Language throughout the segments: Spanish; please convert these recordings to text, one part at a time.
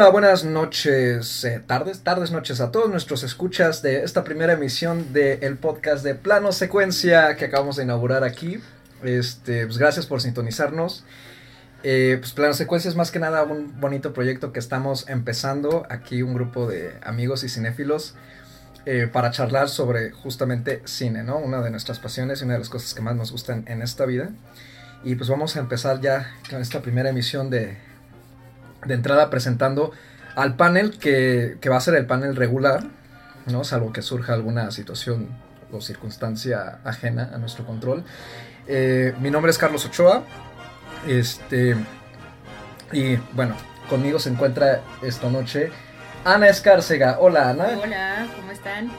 Hola, buenas noches, eh, tardes, tardes, noches a todos nuestros escuchas de esta primera emisión del podcast de Plano Secuencia que acabamos de inaugurar aquí. Este, pues gracias por sintonizarnos. Eh, pues Plano Secuencia es más que nada un bonito proyecto que estamos empezando aquí un grupo de amigos y cinéfilos eh, para charlar sobre justamente cine, ¿no? Una de nuestras pasiones y una de las cosas que más nos gustan en esta vida. Y pues vamos a empezar ya con esta primera emisión de, de entrada presentando al panel que, que va a ser el panel regular, ¿no? Salvo que surja alguna situación o circunstancia ajena a nuestro control. Eh, mi nombre es Carlos Ochoa. Este. Y bueno, conmigo se encuentra esta noche Ana Escárcega. Hola, Ana. Hola, ¿cómo están?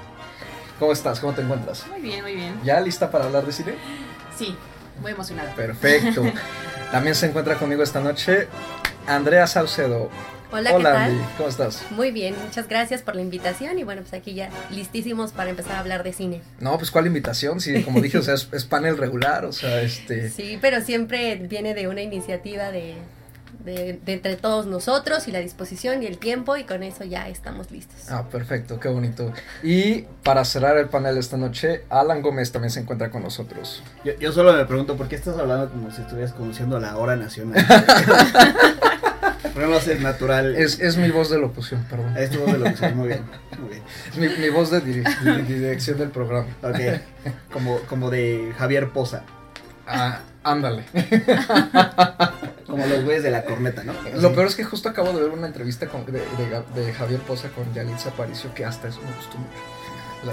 ¿Cómo estás? ¿Cómo te encuentras? Muy bien, muy bien. ¿Ya lista para hablar de cine? Sí, muy emocionada. Perfecto. También se encuentra conmigo esta noche Andrea Saucedo. Hola, ¿qué tal? Andy, ¿cómo estás? Muy bien, muchas gracias por la invitación y bueno, pues aquí ya listísimos para empezar a hablar de cine. No, pues cuál invitación, sí, como dije, o sea, es, es panel regular, o sea, este... Sí, pero siempre viene de una iniciativa de, de, de entre todos nosotros y la disposición y el tiempo y con eso ya estamos listos. Ah, perfecto, qué bonito. Y para cerrar el panel esta noche, Alan Gómez también se encuentra con nosotros. Yo, yo solo me pregunto, ¿por qué estás hablando como si estuvieras conociendo la hora nacional? Pero no sé, es natural. Es, es mi voz de locución, perdón. Es tu voz de locución, muy bien, muy bien. Es mi, mi voz de dirección del programa. Ok, como, como de Javier Poza, Ah, ándale. como los güeyes de la corneta, ¿no? Lo peor es que justo acabo de ver una entrevista con- de, de- de Javier Poza con Yalitza Aparicio, que hasta eso me gustó mucho.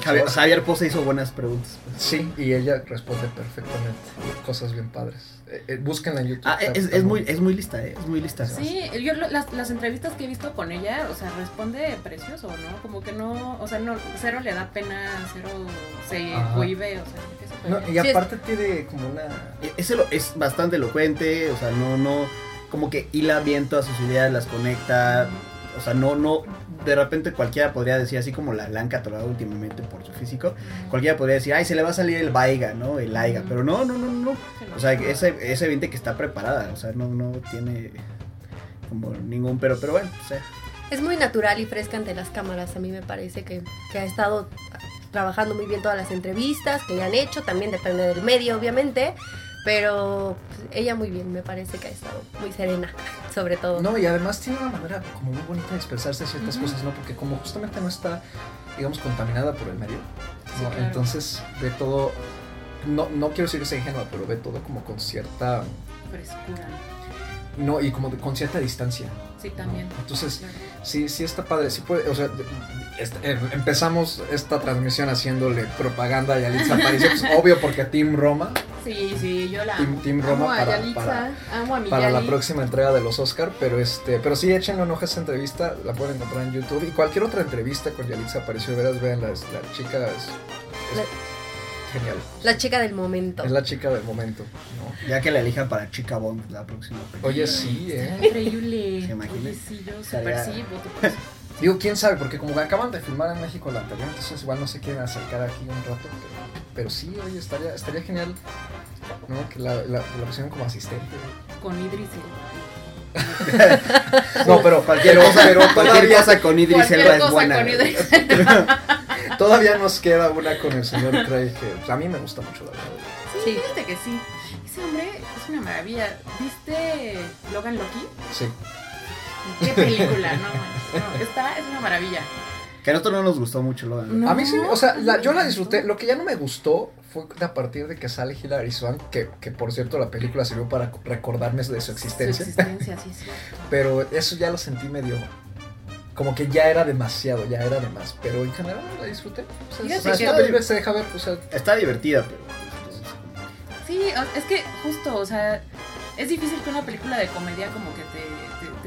Javier, chava- Javier Poza hizo buenas preguntas. pues. Sí, y ella responde perfectamente. Cosas bien padres. Eh, eh, búsquenla en YouTube. Ah, está- es, está es muy, es muy lista, ¿eh? Es muy lista. Sí, yo lo- las, las entrevistas que he visto con ella, o sea, responde precioso, ¿no? Como que no, o sea, no, cero le da pena, cero se Ajá. cohibe, o sea, No, y Sí, es- aparte tiene como una... E- lo- es bastante elocuente, o sea, no, no, como que hila bien todas sus ideas, las conecta, o sea, no, no, de repente cualquiera podría decir, así como la, la han catalogado últimamente por su físico, cualquiera podría decir, ay, se le va a salir el vaiga, ¿no? El aiga, pero no, no, no, no. o sea, es, es evidente que está preparada, o sea, no, no tiene como ningún pero, pero bueno, o sea, Es muy natural y fresca ante las cámaras, a mí me parece que, que ha estado trabajando muy bien todas las entrevistas que le han hecho, también depende del medio obviamente, pero pues, ella muy bien, me parece que ha estado muy serena, sobre todo. No, y además tiene una manera como muy bonita de expresarse ciertas cosas, ¿no? Porque como justamente no está, digamos, contaminada por el medio, Sí, ¿no? claro. Entonces ve todo, no, no quiero decir que sea ingenua, pero ve todo como con cierta, Frescura. no, y como de- con cierta distancia. Sí, también. ¿no? Entonces, Claro. sí, sí está padre, sí puede, o sea, eh, empezamos esta transmisión haciéndole propaganda a Yalitza Aparicio, pues, obvio porque Team Roma, Sí, sí, yo la Team, amo. Team Roma amo a para, Yalitza, para, amo a mi para la próxima entrega de los Oscar, pero este, pero sí échenle un ojo a esa entrevista, la pueden encontrar en YouTube y cualquier otra entrevista con Yalitza apareció, de veras vean la, la chica es, es La- genial, La chica del momento. es la chica del momento, ¿no? ya que la elijan para Chica Bond la próxima. película. Oye sí, eh. Increíble. ¿Se imagina? Oye, sí, yo super sí, voto por eso. Digo, quién sabe, porque como acaban de filmar en México la anterior, entonces igual no se quieren acercar aquí un rato, pero, pero sí, oye, estaría, estaría genial, ¿no? Que la, la, la pusieran como asistente. Con Idris No, pero Cualquier pero- cosa, pero cualquier cosa con Idris Elba es buena. con Idris. Todavía nos queda una con el señor Craig que pues, a mí me gusta mucho la verdad. Sí, Sí. fíjate que sí. Ese hombre es una maravilla. ¿Viste Logan Loki? Sí. ¿Qué película? No, no, está, es una maravilla. Que a nosotros no nos gustó mucho Logan. No. A mí sí, o sea, la- yo la disfruté. Lo que ya no me gustó fue a partir de que sale Hilary Swank, que, que por cierto la película sirvió para recordarme de su existencia. Su existencia, sí, sí. Pero eso ya lo sentí medio. Como que ya era demasiado, ya era de más. Pero en general la disfruté. O sea, película se deja ver, o sea, Está divertida, pero. Sí, es que justo, o sea, es difícil que una película de comedia como que te,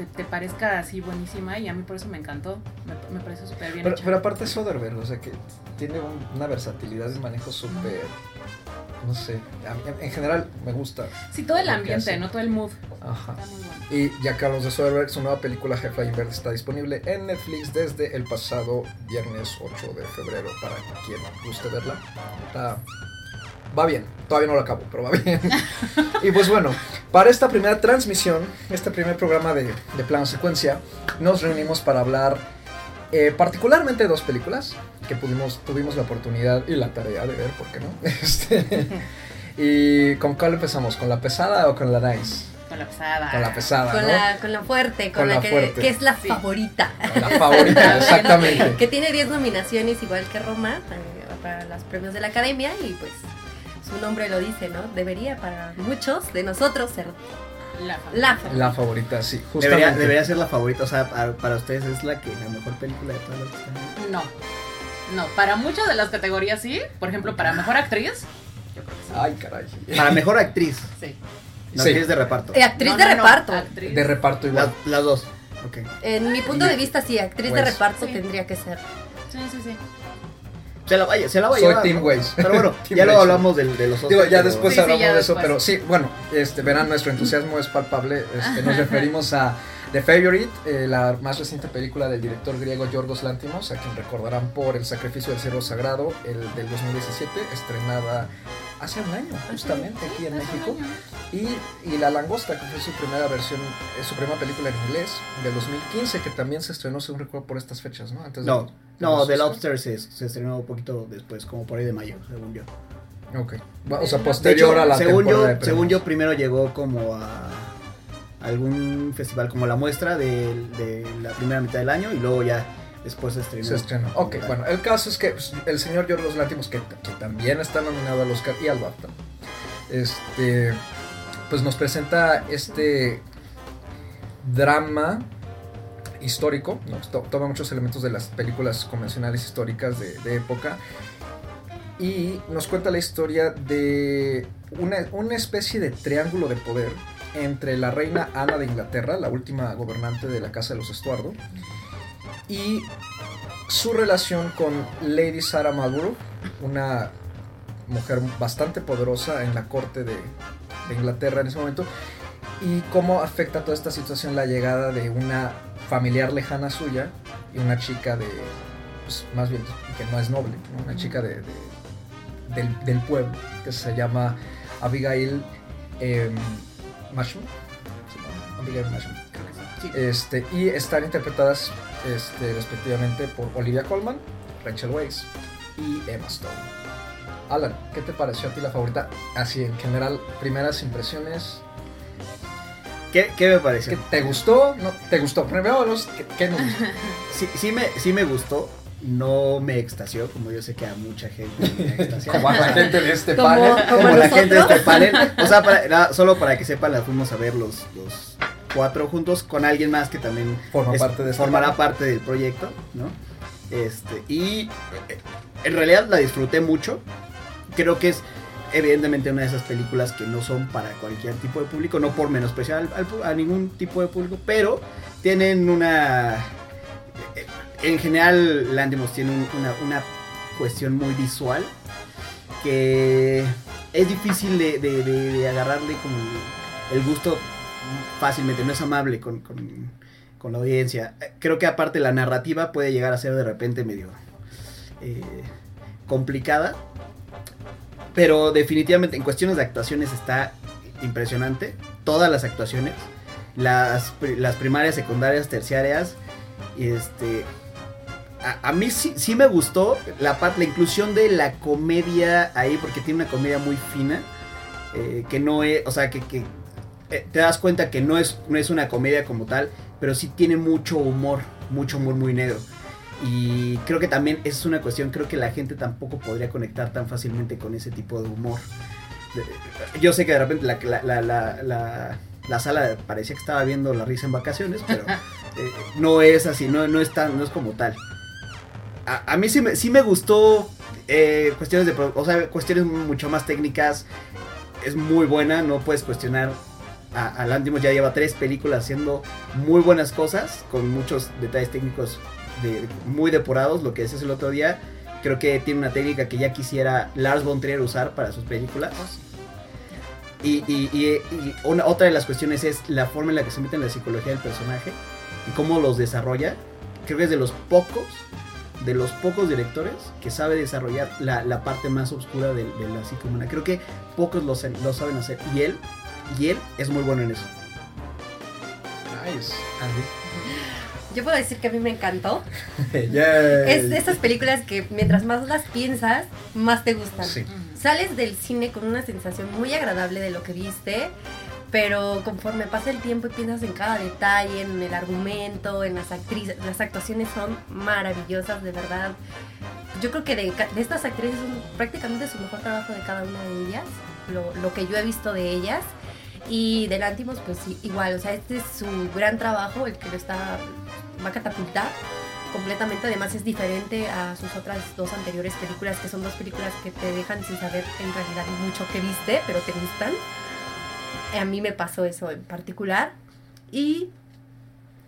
te, parezca así buenísima y a mí por eso me encantó. Me, me pareció súper bien Pero, hecha. pero aparte es Soderbergh, o sea que tiene un- una versatilidad de manejo súper. No sé, a mí- en, en general me gusta. sí, todo el ambiente, no todo el mood. Ajá. Está muy bueno. Y ya hablamos de Soderbergh, su nueva película Jefe Verde está disponible en Netflix desde el pasado viernes 8 de febrero para quien guste verla. Está- va bien, todavía no lo acabo, pero va bien. y pues bueno, Para esta primera transmisión, este primer programa de, de plano secuencia, nos reunimos para hablar eh, particularmente de dos películas que pudimos, tuvimos la oportunidad y la tarea de ver, ¿por qué no? Este, y ¿con cuál empezamos? ¿Con la pesada o con la nice? Con la pesada. Con la pesada, Con, ¿no? la, con la fuerte, con, Con la, la que, fuerte. que es la Sí. favorita. La favorita, exactamente. que tiene 10 nominaciones igual que Roma para los premios de la academia y pues su nombre lo dice, ¿no? Debería para muchos de nosotros ser La favorita. la favorita. La favorita, sí, justamente. Debería, debería ser la favorita, o sea, para, para ustedes es la que la mejor película de todas las que están. No. No, para muchas de las categorías sí. Por ejemplo, para mejor actriz. Yo creo que sí. Ay, caray. Para mejor actriz, Sí. no Sí. actriz de reparto. Eh, actriz No, de no, no, reparto. actriz. De reparto Las, igual. las dos. Ok. En mi punto de vista, sí, actriz de Pues, reparto sí. tendría que ser. Sí, sí, sí. Se la vaya, se la va a Soy llevar. Team ¿no? Waze. Pero bueno, ya luego Waze. hablamos del- de, los Digo, Oscars, ya pero- después Sí, sí, hablamos ya de eso, pero sí, bueno, este, verán, nuestro entusiasmo es palpable. Este, nos referimos a The Favorite, eh, la más reciente película del director griego Yorgos Lantimos, a quien recordarán por El sacrificio del ciervo sagrado, el del 2017, estrenada hace un año, justamente aquí en México. Y, y La Langosta, que fue su primera versión, eh, su primera película en inglés, del 2015, que también se estrenó, según recuerdo, por estas fechas, ¿no? Antes de- No, de no, The. Lobster se, se estrenó un poquito después, como por ahí de mayo, según yo. Ok. O sea, posterior hecho, a la según yo, de según yo, primero llegó como a algún festival, como la muestra de, de la primera mitad del año y luego ya después se estrenó. Se estrenó. Ok, bueno, el caso es que pues, el señor Yorgos Lantimos, que, que también está nominado al Oscar y al BAFTA, este, pues nos presenta este drama histórico, ¿no? To- toma muchos elementos de las películas convencionales históricas de, de época y nos cuenta la historia de una, una especie de triángulo de poder entre la reina Ana de Inglaterra, la última gobernante de la Casa de los Estuardo, y su relación con Lady Sarah Marlborough, una mujer bastante poderosa en la corte de, de Inglaterra en ese momento, y cómo afecta toda esta situación la llegada de una familiar lejana suya y una chica de, pues, más bien, que no es noble, ¿no? una chica de, de- del, del pueblo, que se llama Abigail Masham. ¿sí, no? Abigail Masham. Sí. Este, y están interpretadas este, respectivamente por Olivia Colman, Rachel Weisz y Emma Stone. Alan, ¿qué te pareció a ti la favorita? Así en general, primeras impresiones. ¿Qué, qué me pareció? ¿Qué, ¿Te gustó? ¿No? ¿Te gustó? Primero, los, ¿qué, qué no gustó? Sí, sí, me, sí me gustó, no me extasió, como yo sé que a mucha gente me extasió. Como a la gente de este panel. como Como la gente de este panel. O sea, para- solo para que sepan, la fuimos a ver los, los cuatro juntos con alguien más que también Forma es- parte de este formará parte del proyecto, ¿no? Este, y eh, en realidad la disfruté mucho. Creo que es evidentemente una de esas películas que no son para cualquier tipo de público, no por menospreciar al- a ningún tipo de público, pero tienen una... eh, En general, Landimos tiene un- una, una cuestión muy visual que es difícil de, de- de- de agarrarle como el gusto fácilmente, no es amable con, con- con la audiencia. Creo que aparte la narrativa puede llegar a ser de repente medio eh, complicada, pero definitivamente en cuestiones de actuaciones está impresionante. Todas las actuaciones, las, las primarias, secundarias, terciarias, este... A, mí sí, sí me gustó la, la inclusión de la comedia ahí, porque tiene una comedia muy fina, eh, que no es, o sea, que, eh, te das cuenta que no es, no es una comedia como tal, pero sí tiene mucho humor, mucho humor muy negro. Y creo que también esa es una cuestión, creo que la gente tampoco podría conectar tan fácilmente con ese tipo de humor. De- Yo sé que de repente la, la, la, la, la- la sala parecía que estaba viendo la risa en vacaciones, pero eh, no es así, no, no, es tan, no es como tal. A, a mí sí me, sí me gustó eh, cuestiones de, o sea, cuestiones mucho más técnicas. Es muy buena, no puedes cuestionar a, a Lantimos ya lleva tres películas haciendo muy buenas cosas, con muchos detalles técnicos de- muy depurados, lo que decías el otro día. Creo que tiene una técnica que ya quisiera Lars von Trier usar para sus películas. Y, y- y- y una, otra de las cuestiones es la forma en la que se mete en la psicología del personaje y cómo los desarrolla. Creo que es de los pocos, de los pocos directores que sabe desarrollar la, la parte más oscura de, de la psique humana. Creo que pocos lo, lo saben hacer. Y él Y él es muy bueno en eso. Nice. Yo puedo decir que a mí me encantó. Yay. Es de esas películas que mientras más las piensas, más te gustan. Sí. Sales del cine con una sensación muy agradable de lo que viste, pero conforme pasa el tiempo y piensas en cada detalle, en el argumento, en las actrices, las actuaciones son maravillosas, de verdad. Yo creo que de, de estas actrices es prácticamente su mejor trabajo de cada una de ellas, lo, lo que yo he visto de ellas. Y de Lantimos, pues igual, o sea, este es su gran trabajo, el que lo está, va a catapultar completamente. Además es diferente a sus otras dos anteriores películas, que son dos películas que te dejan sin saber en realidad mucho que viste, pero te gustan. A mí me pasó eso en particular. Y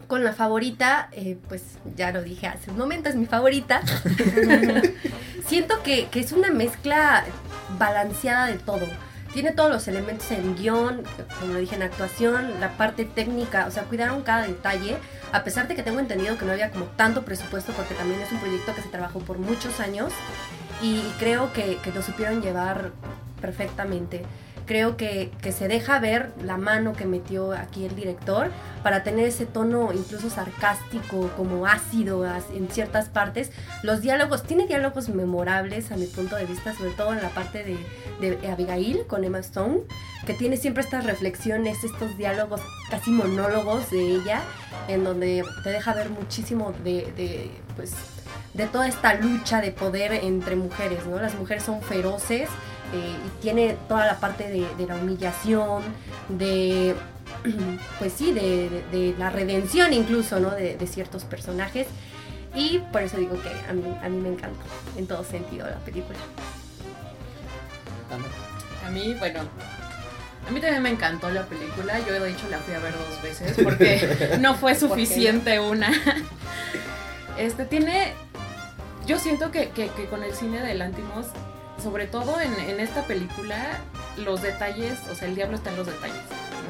con la favorita, eh, pues ya lo dije hace un momento, es mi favorita. Siento que, que es una mezcla balanceada de todo. Tiene todos los elementos en guion, como dije, en actuación, la parte técnica, o sea, cuidaron cada detalle, a pesar de que tengo entendido que no había como tanto presupuesto, porque también es un proyecto que se trabajó por muchos años, y creo que, que lo supieron llevar perfectamente. Creo que, que se deja ver la mano que metió aquí el director para tener ese tono incluso sarcástico, como ácido en ciertas partes. Los diálogos, tiene diálogos memorables a mi punto de vista, sobre todo en la parte de, de Abigail con Emma Stone, que tiene siempre estas reflexiones, estos diálogos casi monólogos de ella, en donde te deja ver muchísimo de, de, pues, de toda esta lucha de poder entre mujeres, ¿no? Las mujeres son feroces eh, y tiene toda la parte de, de la humillación, de, pues sí, de, de- de la redención incluso, ¿no? De, de ciertos personajes. Y por eso digo que a mí, a mí me encanta en todo sentido la película. A mí, bueno, a mí también me encantó la película. Yo de hecho la fui a ver dos veces porque no fue suficiente una. Este tiene. Yo siento que, que- que con el cine de Lantimos, sobre todo en, en esta película, los detalles, o sea, el diablo está en los detalles,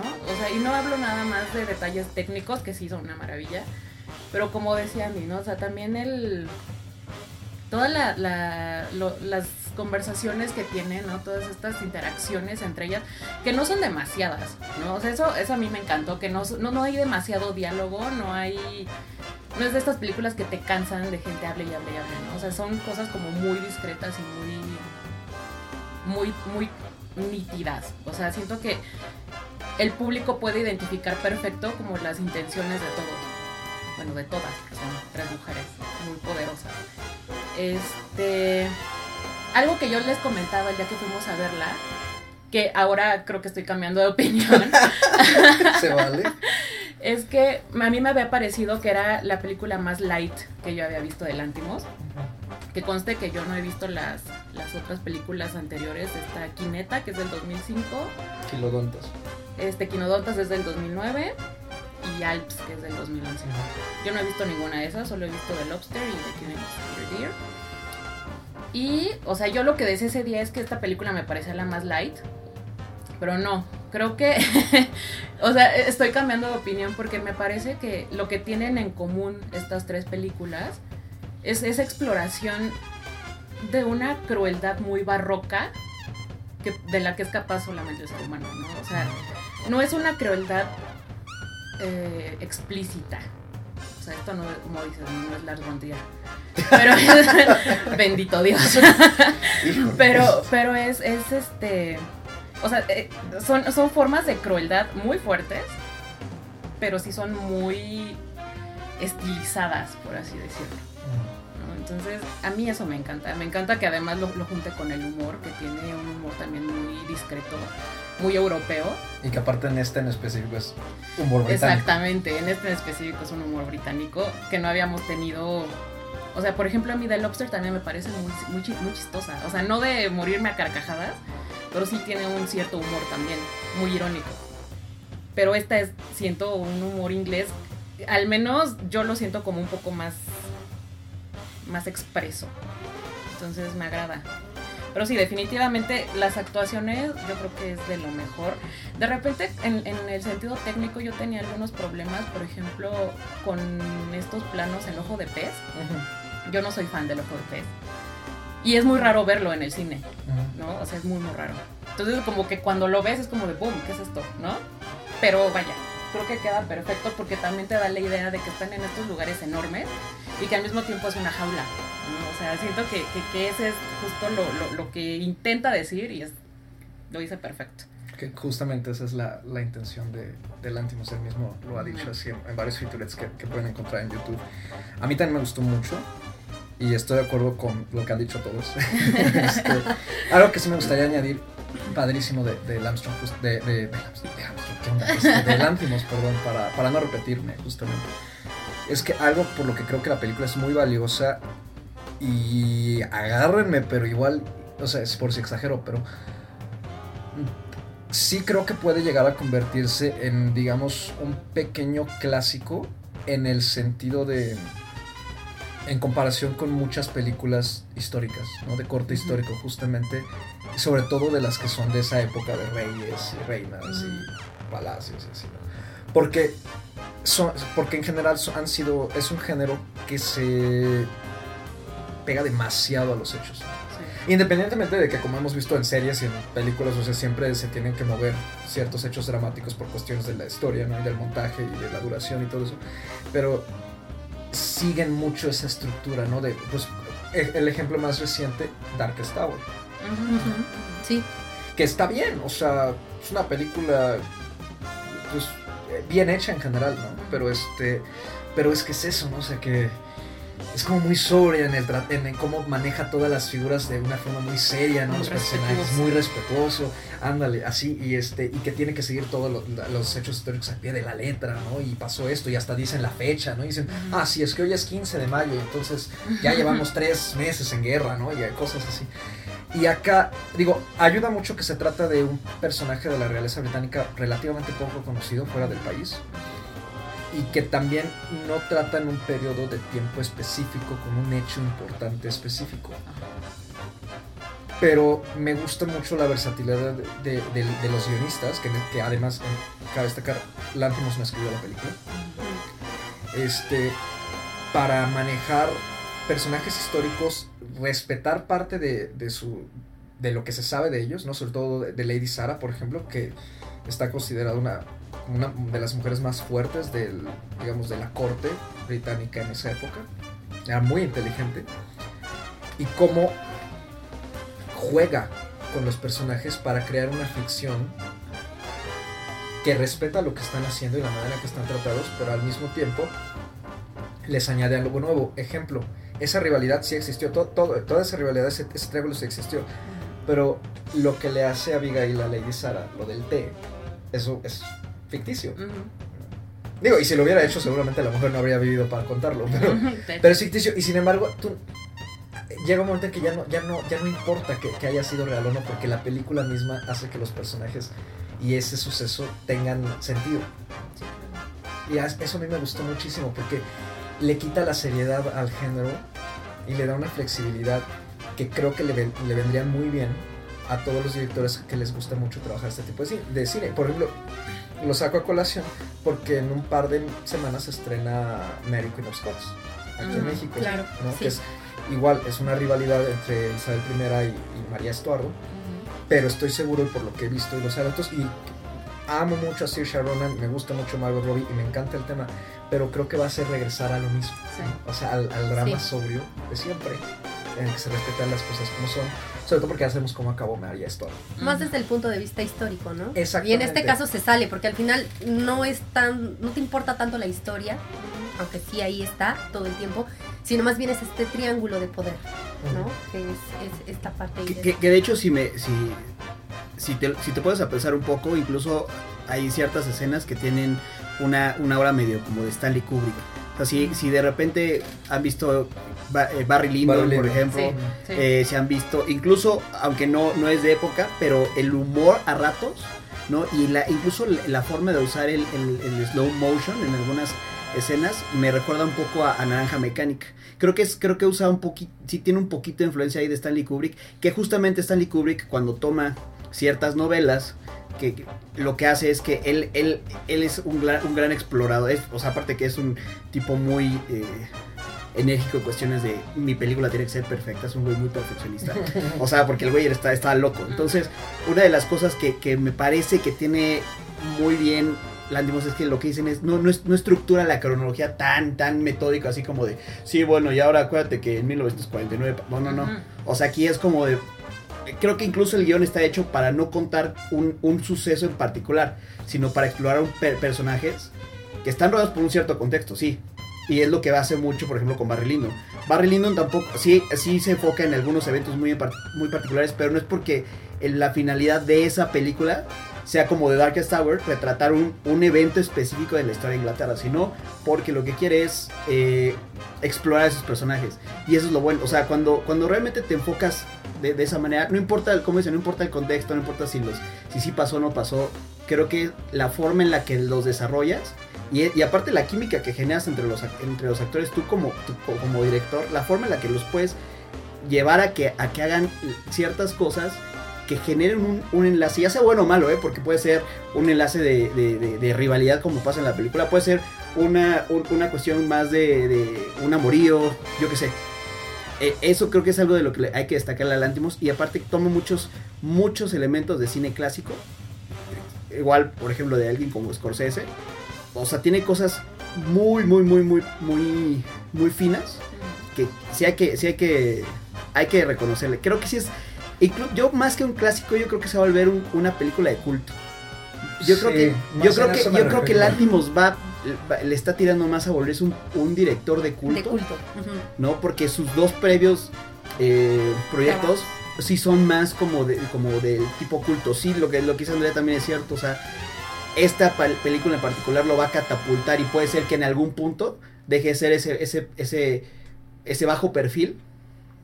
¿no? O sea, y no hablo nada más de detalles técnicos, que sí son una maravilla, pero como decía Andy, ¿no? O sea, también el. Todas la, la- las conversaciones que tienen, ¿no? Todas estas interacciones entre ellas, que no son demasiadas, ¿no? O sea, eso, eso a mí me encantó, que no, no, no hay demasiado diálogo, no hay... No es de estas películas que te cansan de gente hable y hable y hable, ¿no? O sea, son cosas como muy discretas y muy... Muy, muy nítidas. O sea, siento que el público puede identificar perfecto como las intenciones de todos. Bueno, de todas, que son tres mujeres muy poderosas. Este. Algo que yo les comentaba día que fuimos a verla, que ahora creo que estoy cambiando de opinión, Se vale. Es que a mí me había parecido que era la película más light que yo había visto de Lantimos. Que conste que yo no he visto las, las otras películas anteriores. Esta Quineta, que es del 2005. Kilodontas. Este Quinodontas es del 2009. Y Alps, que es del 2011. Yo no he visto ninguna de esas, solo he visto The Lobster y The Killing of Peter Deer. Y, o sea, yo lo que decía ese día es que esta película me parecía la más light. Pero no, creo que, o sea, estoy cambiando de opinión porque me parece que lo que tienen en común estas tres películas es esa exploración de una crueldad muy barroca que, de la que es capaz solamente el ser humano, ¿no? O sea, no es una crueldad eh, explícita. O sea, esto no es, como dices, no es Lars Trier. Pero bendito Dios. pero, pero es, es este. O sea, eh, son, son formas de crueldad muy fuertes, pero sí son muy estilizadas, por así decirlo. ¿no? Entonces, a mí eso me encanta. Me encanta que además lo, lo junte con el humor, que tiene un humor también muy discreto, muy europeo. Y que aparte en este en específico es humor británico. Exactamente, en este en específico es un humor británico que no habíamos tenido. O sea, por ejemplo, a mí The Lobster también me parece muy, muy, muy chistosa. O sea, no de morirme a carcajadas, pero sí tiene un cierto humor también, muy irónico. Pero esta es, siento, un humor inglés, al menos yo lo siento como un poco más, más expreso. Entonces me agrada. Pero sí, definitivamente las actuaciones yo creo que es de lo mejor. De repente, en, en el sentido técnico, yo tenía algunos problemas, por ejemplo, con estos planos en ojo de pez. Ujú, Yo no soy fan de pez. Y es muy raro verlo en el cine. ¿no? O sea, es muy, muy raro. Entonces como que cuando lo ves es como de, boom, ¿qué es esto? ¿No? Pero vaya, creo que queda perfecto porque también te da la idea de que están en estos lugares enormes y que al mismo tiempo es una jaula. ¿no? O sea, siento que, que, que ese es justo lo, lo, lo que intenta decir y es, lo dice perfecto. Que justamente esa es la, la intención de, de Lantimos, él mismo lo ha dicho así en, en varios featurettes que, que pueden encontrar en YouTube. A mí también me gustó mucho y estoy de acuerdo con lo que han dicho todos. Este, algo que sí me gustaría añadir, padrísimo de, de Armstrong, just- de, de, de, de. Este, perdón, para, para no repetirme, justamente. Es que algo por lo que creo que la película es muy valiosa y agárrenme, pero igual, o sea, es por si exagero, pero sí creo que puede llegar a convertirse en, digamos, un pequeño clásico en el sentido de, en comparación con muchas películas históricas, ¿no? De corte histórico, justamente, sobre todo de las que son de esa época de reyes y reinas y palacios y así, ¿no? Porque, son, porque en general han sido, es un género que se pega demasiado a los hechos. Sí. Independientemente de que, como hemos visto en series y en películas, o sea, siempre se tienen que mover ciertos hechos dramáticos por cuestiones de la historia, ¿no? Y del montaje y de la duración y todo eso. Pero siguen mucho esa estructura, ¿no? De, pues, e- el ejemplo más reciente, Darkest Tower. Sí, Que está bien, o sea, es una película, pues, bien hecha en general, ¿no? Pero este, pero es que es eso, ¿no? O sea, que es como muy sobria en, el, en, en cómo maneja todas las figuras de una forma muy seria, ¿no? Muy Los personajes, respetuoso. muy respetuoso, ándale, así, y este, y que tiene que seguir todos los, los hechos históricos al pie de la letra, ¿no? Y pasó esto, y hasta dicen la fecha, ¿no? Y dicen, ah, sí, es que hoy es 15 de mayo, entonces ya llevamos tres meses en guerra, ¿no? Y hay cosas así. Y acá, digo, ayuda mucho que se trata de un personaje de la realeza británica relativamente poco conocido fuera del país. Y que también no trata en un periodo de tiempo específico con un hecho importante específico. Pero me gusta mucho la versatilidad de, los guionistas, que, además, eh, cabe destacar, Lanthimos no escribió la película este, para manejar personajes históricos, respetar parte de, su de lo que se sabe de ellos, ¿no? Sobre todo de, de Lady Sara, por ejemplo, que está considerada una, una de las mujeres más fuertes del, digamos, de la corte británica en esa época. Era muy inteligente. Y cómo juega con los personajes para crear una ficción que respeta lo que están haciendo y la manera en que están tratados, pero al mismo tiempo les añade algo nuevo. Ejemplo, esa rivalidad sí existió, todo, todo- toda esa rivalidad, ese, ese triángulo sí existió, pero lo que le hace a Abigail a Lady Sara, lo del té, eso es ficticio. Digo, y si lo hubiera hecho, seguramente la mujer no habría vivido para contarlo, pero, pero es ficticio. Y sin embargo, tú, llega un momento en que ya no, ya no, ya no importa que, que haya sido real o no, porque la película misma hace que los personajes y ese suceso tengan sentido. Y eso a mí me gustó muchísimo porque le quita la seriedad al género y le da una flexibilidad que creo que le, le vendría muy bien a todos los directores que les gusta mucho trabajar este tipo de cine. de cine. Por ejemplo, lo saco a colación porque en un par de semanas se estrena Mary Queen of Scots aquí en Ujú, México. claro, ¿no? sí. Que es igual, es una rivalidad entre Isabel I y, y María Estuardo pero estoy seguro y por lo que he visto y los eventos y amo mucho a Saoirse Ronan, me gusta mucho Margot Robbie y me encanta el tema, pero creo que va a ser regresar a lo mismo, Sí. ¿no? o sea, al, al drama Sí. sobrio de siempre, en el que se respetan las cosas como son, sobre todo porque ya sabemos cómo acabó María Estuardo. Más desde el punto de vista histórico, ¿no? Exactamente. Y en este caso se sale, porque al final no es tan, no te importa tanto la historia, aunque sí ahí está todo el tiempo, sino más bien es este triángulo de poder, ¿no? Que es, es esta parte Que, de- que- que de hecho, si, me, si, si, te, si te puedes a pensar un poco, incluso hay ciertas escenas que tienen una, una hora medio como de Stanley Kubrick. O sea, si, si de repente han visto eh, Barry Lyndon, Barry por ejemplo, Sí, sí. eh, se han visto, incluso aunque no, no es de época, pero el humor a ratos, ¿no? Y la, incluso la, la forma de usar el, el- el slow motion en algunas escenas me recuerda un poco a, a Naranja Mecánica. Creo que es, creo que usa un poquito, sí tiene un poquito de influencia ahí de Stanley Kubrick, que justamente Stanley Kubrick cuando toma ciertas novelas, que lo que hace es que él, él, él es un gran, un gran explorador, es- o sea, aparte que es un tipo muy... eh, enérgico en cuestiones de mi película tiene que ser perfecta, es un güey muy perfeccionista. O sea, porque el güey está, está loco. Entonces, una de las cosas que, que me parece que tiene muy bien Landimos es que lo que dicen es no, no, es, no estructura la cronología tan, tan metódico, así como de, sí, bueno, y ahora acuérdate que en 1949, no, no, no. O sea, aquí es como de, creo que incluso el guion está hecho para no contar un, un suceso en particular, sino para explorar un per- personajes que están rodeados por un cierto contexto, sí. Y es lo que hace mucho, por ejemplo, con Barry Lyndon. Barry Lyndon tampoco, sí, sí se enfoca en algunos eventos muy, muy particulares, pero no es porque la finalidad de esa película sea como de Darkest Tower, retratar un, un evento específico de la historia de Inglaterra, sino porque lo que quiere es eh, explorar a esos personajes. Y eso es lo bueno, o sea, cuando, cuando realmente te enfocas de, de esa manera, no importa, el- como dicen, no importa el contexto, no importa si, los, si sí pasó o no pasó, creo que la forma en la que los desarrollas y, y aparte la química que generas entre los, entre los actores, tú como, como director, la forma en la que los puedes llevar a que, a que hagan ciertas cosas que generen un, un enlace, ya sea bueno o malo, ¿eh? porque puede ser un enlace de, de- rivalidad como pasa en la película, puede ser una, un- una cuestión más de, un amorío, yo qué sé. Eh, eso creo que es algo de lo que hay que destacar a Lantimos y aparte toma muchos, muchos elementos de cine clásico, igual por ejemplo de alguien como Scorsese, o sea, tiene cosas muy, muy, muy, muy, muy, muy finas que sí hay que, sí hay que, hay que reconocerle. Creo que sí es, yo más que un clásico, yo creo que se va a volver un- una película de culto. Yo creo que, yo creo que, yo creo que. Lantimos va, va- le está tirando más a volverse un, un director de culto, De culto. ujú. ¿no? Porque sus dos previos eh, proyectos sí son más como de, como del tipo culto. Sí, lo que, lo que dice Andrea también es cierto, o sea, esta película en particular lo va a catapultar y puede ser que en algún punto deje de ser ese, ese, ese, ese bajo perfil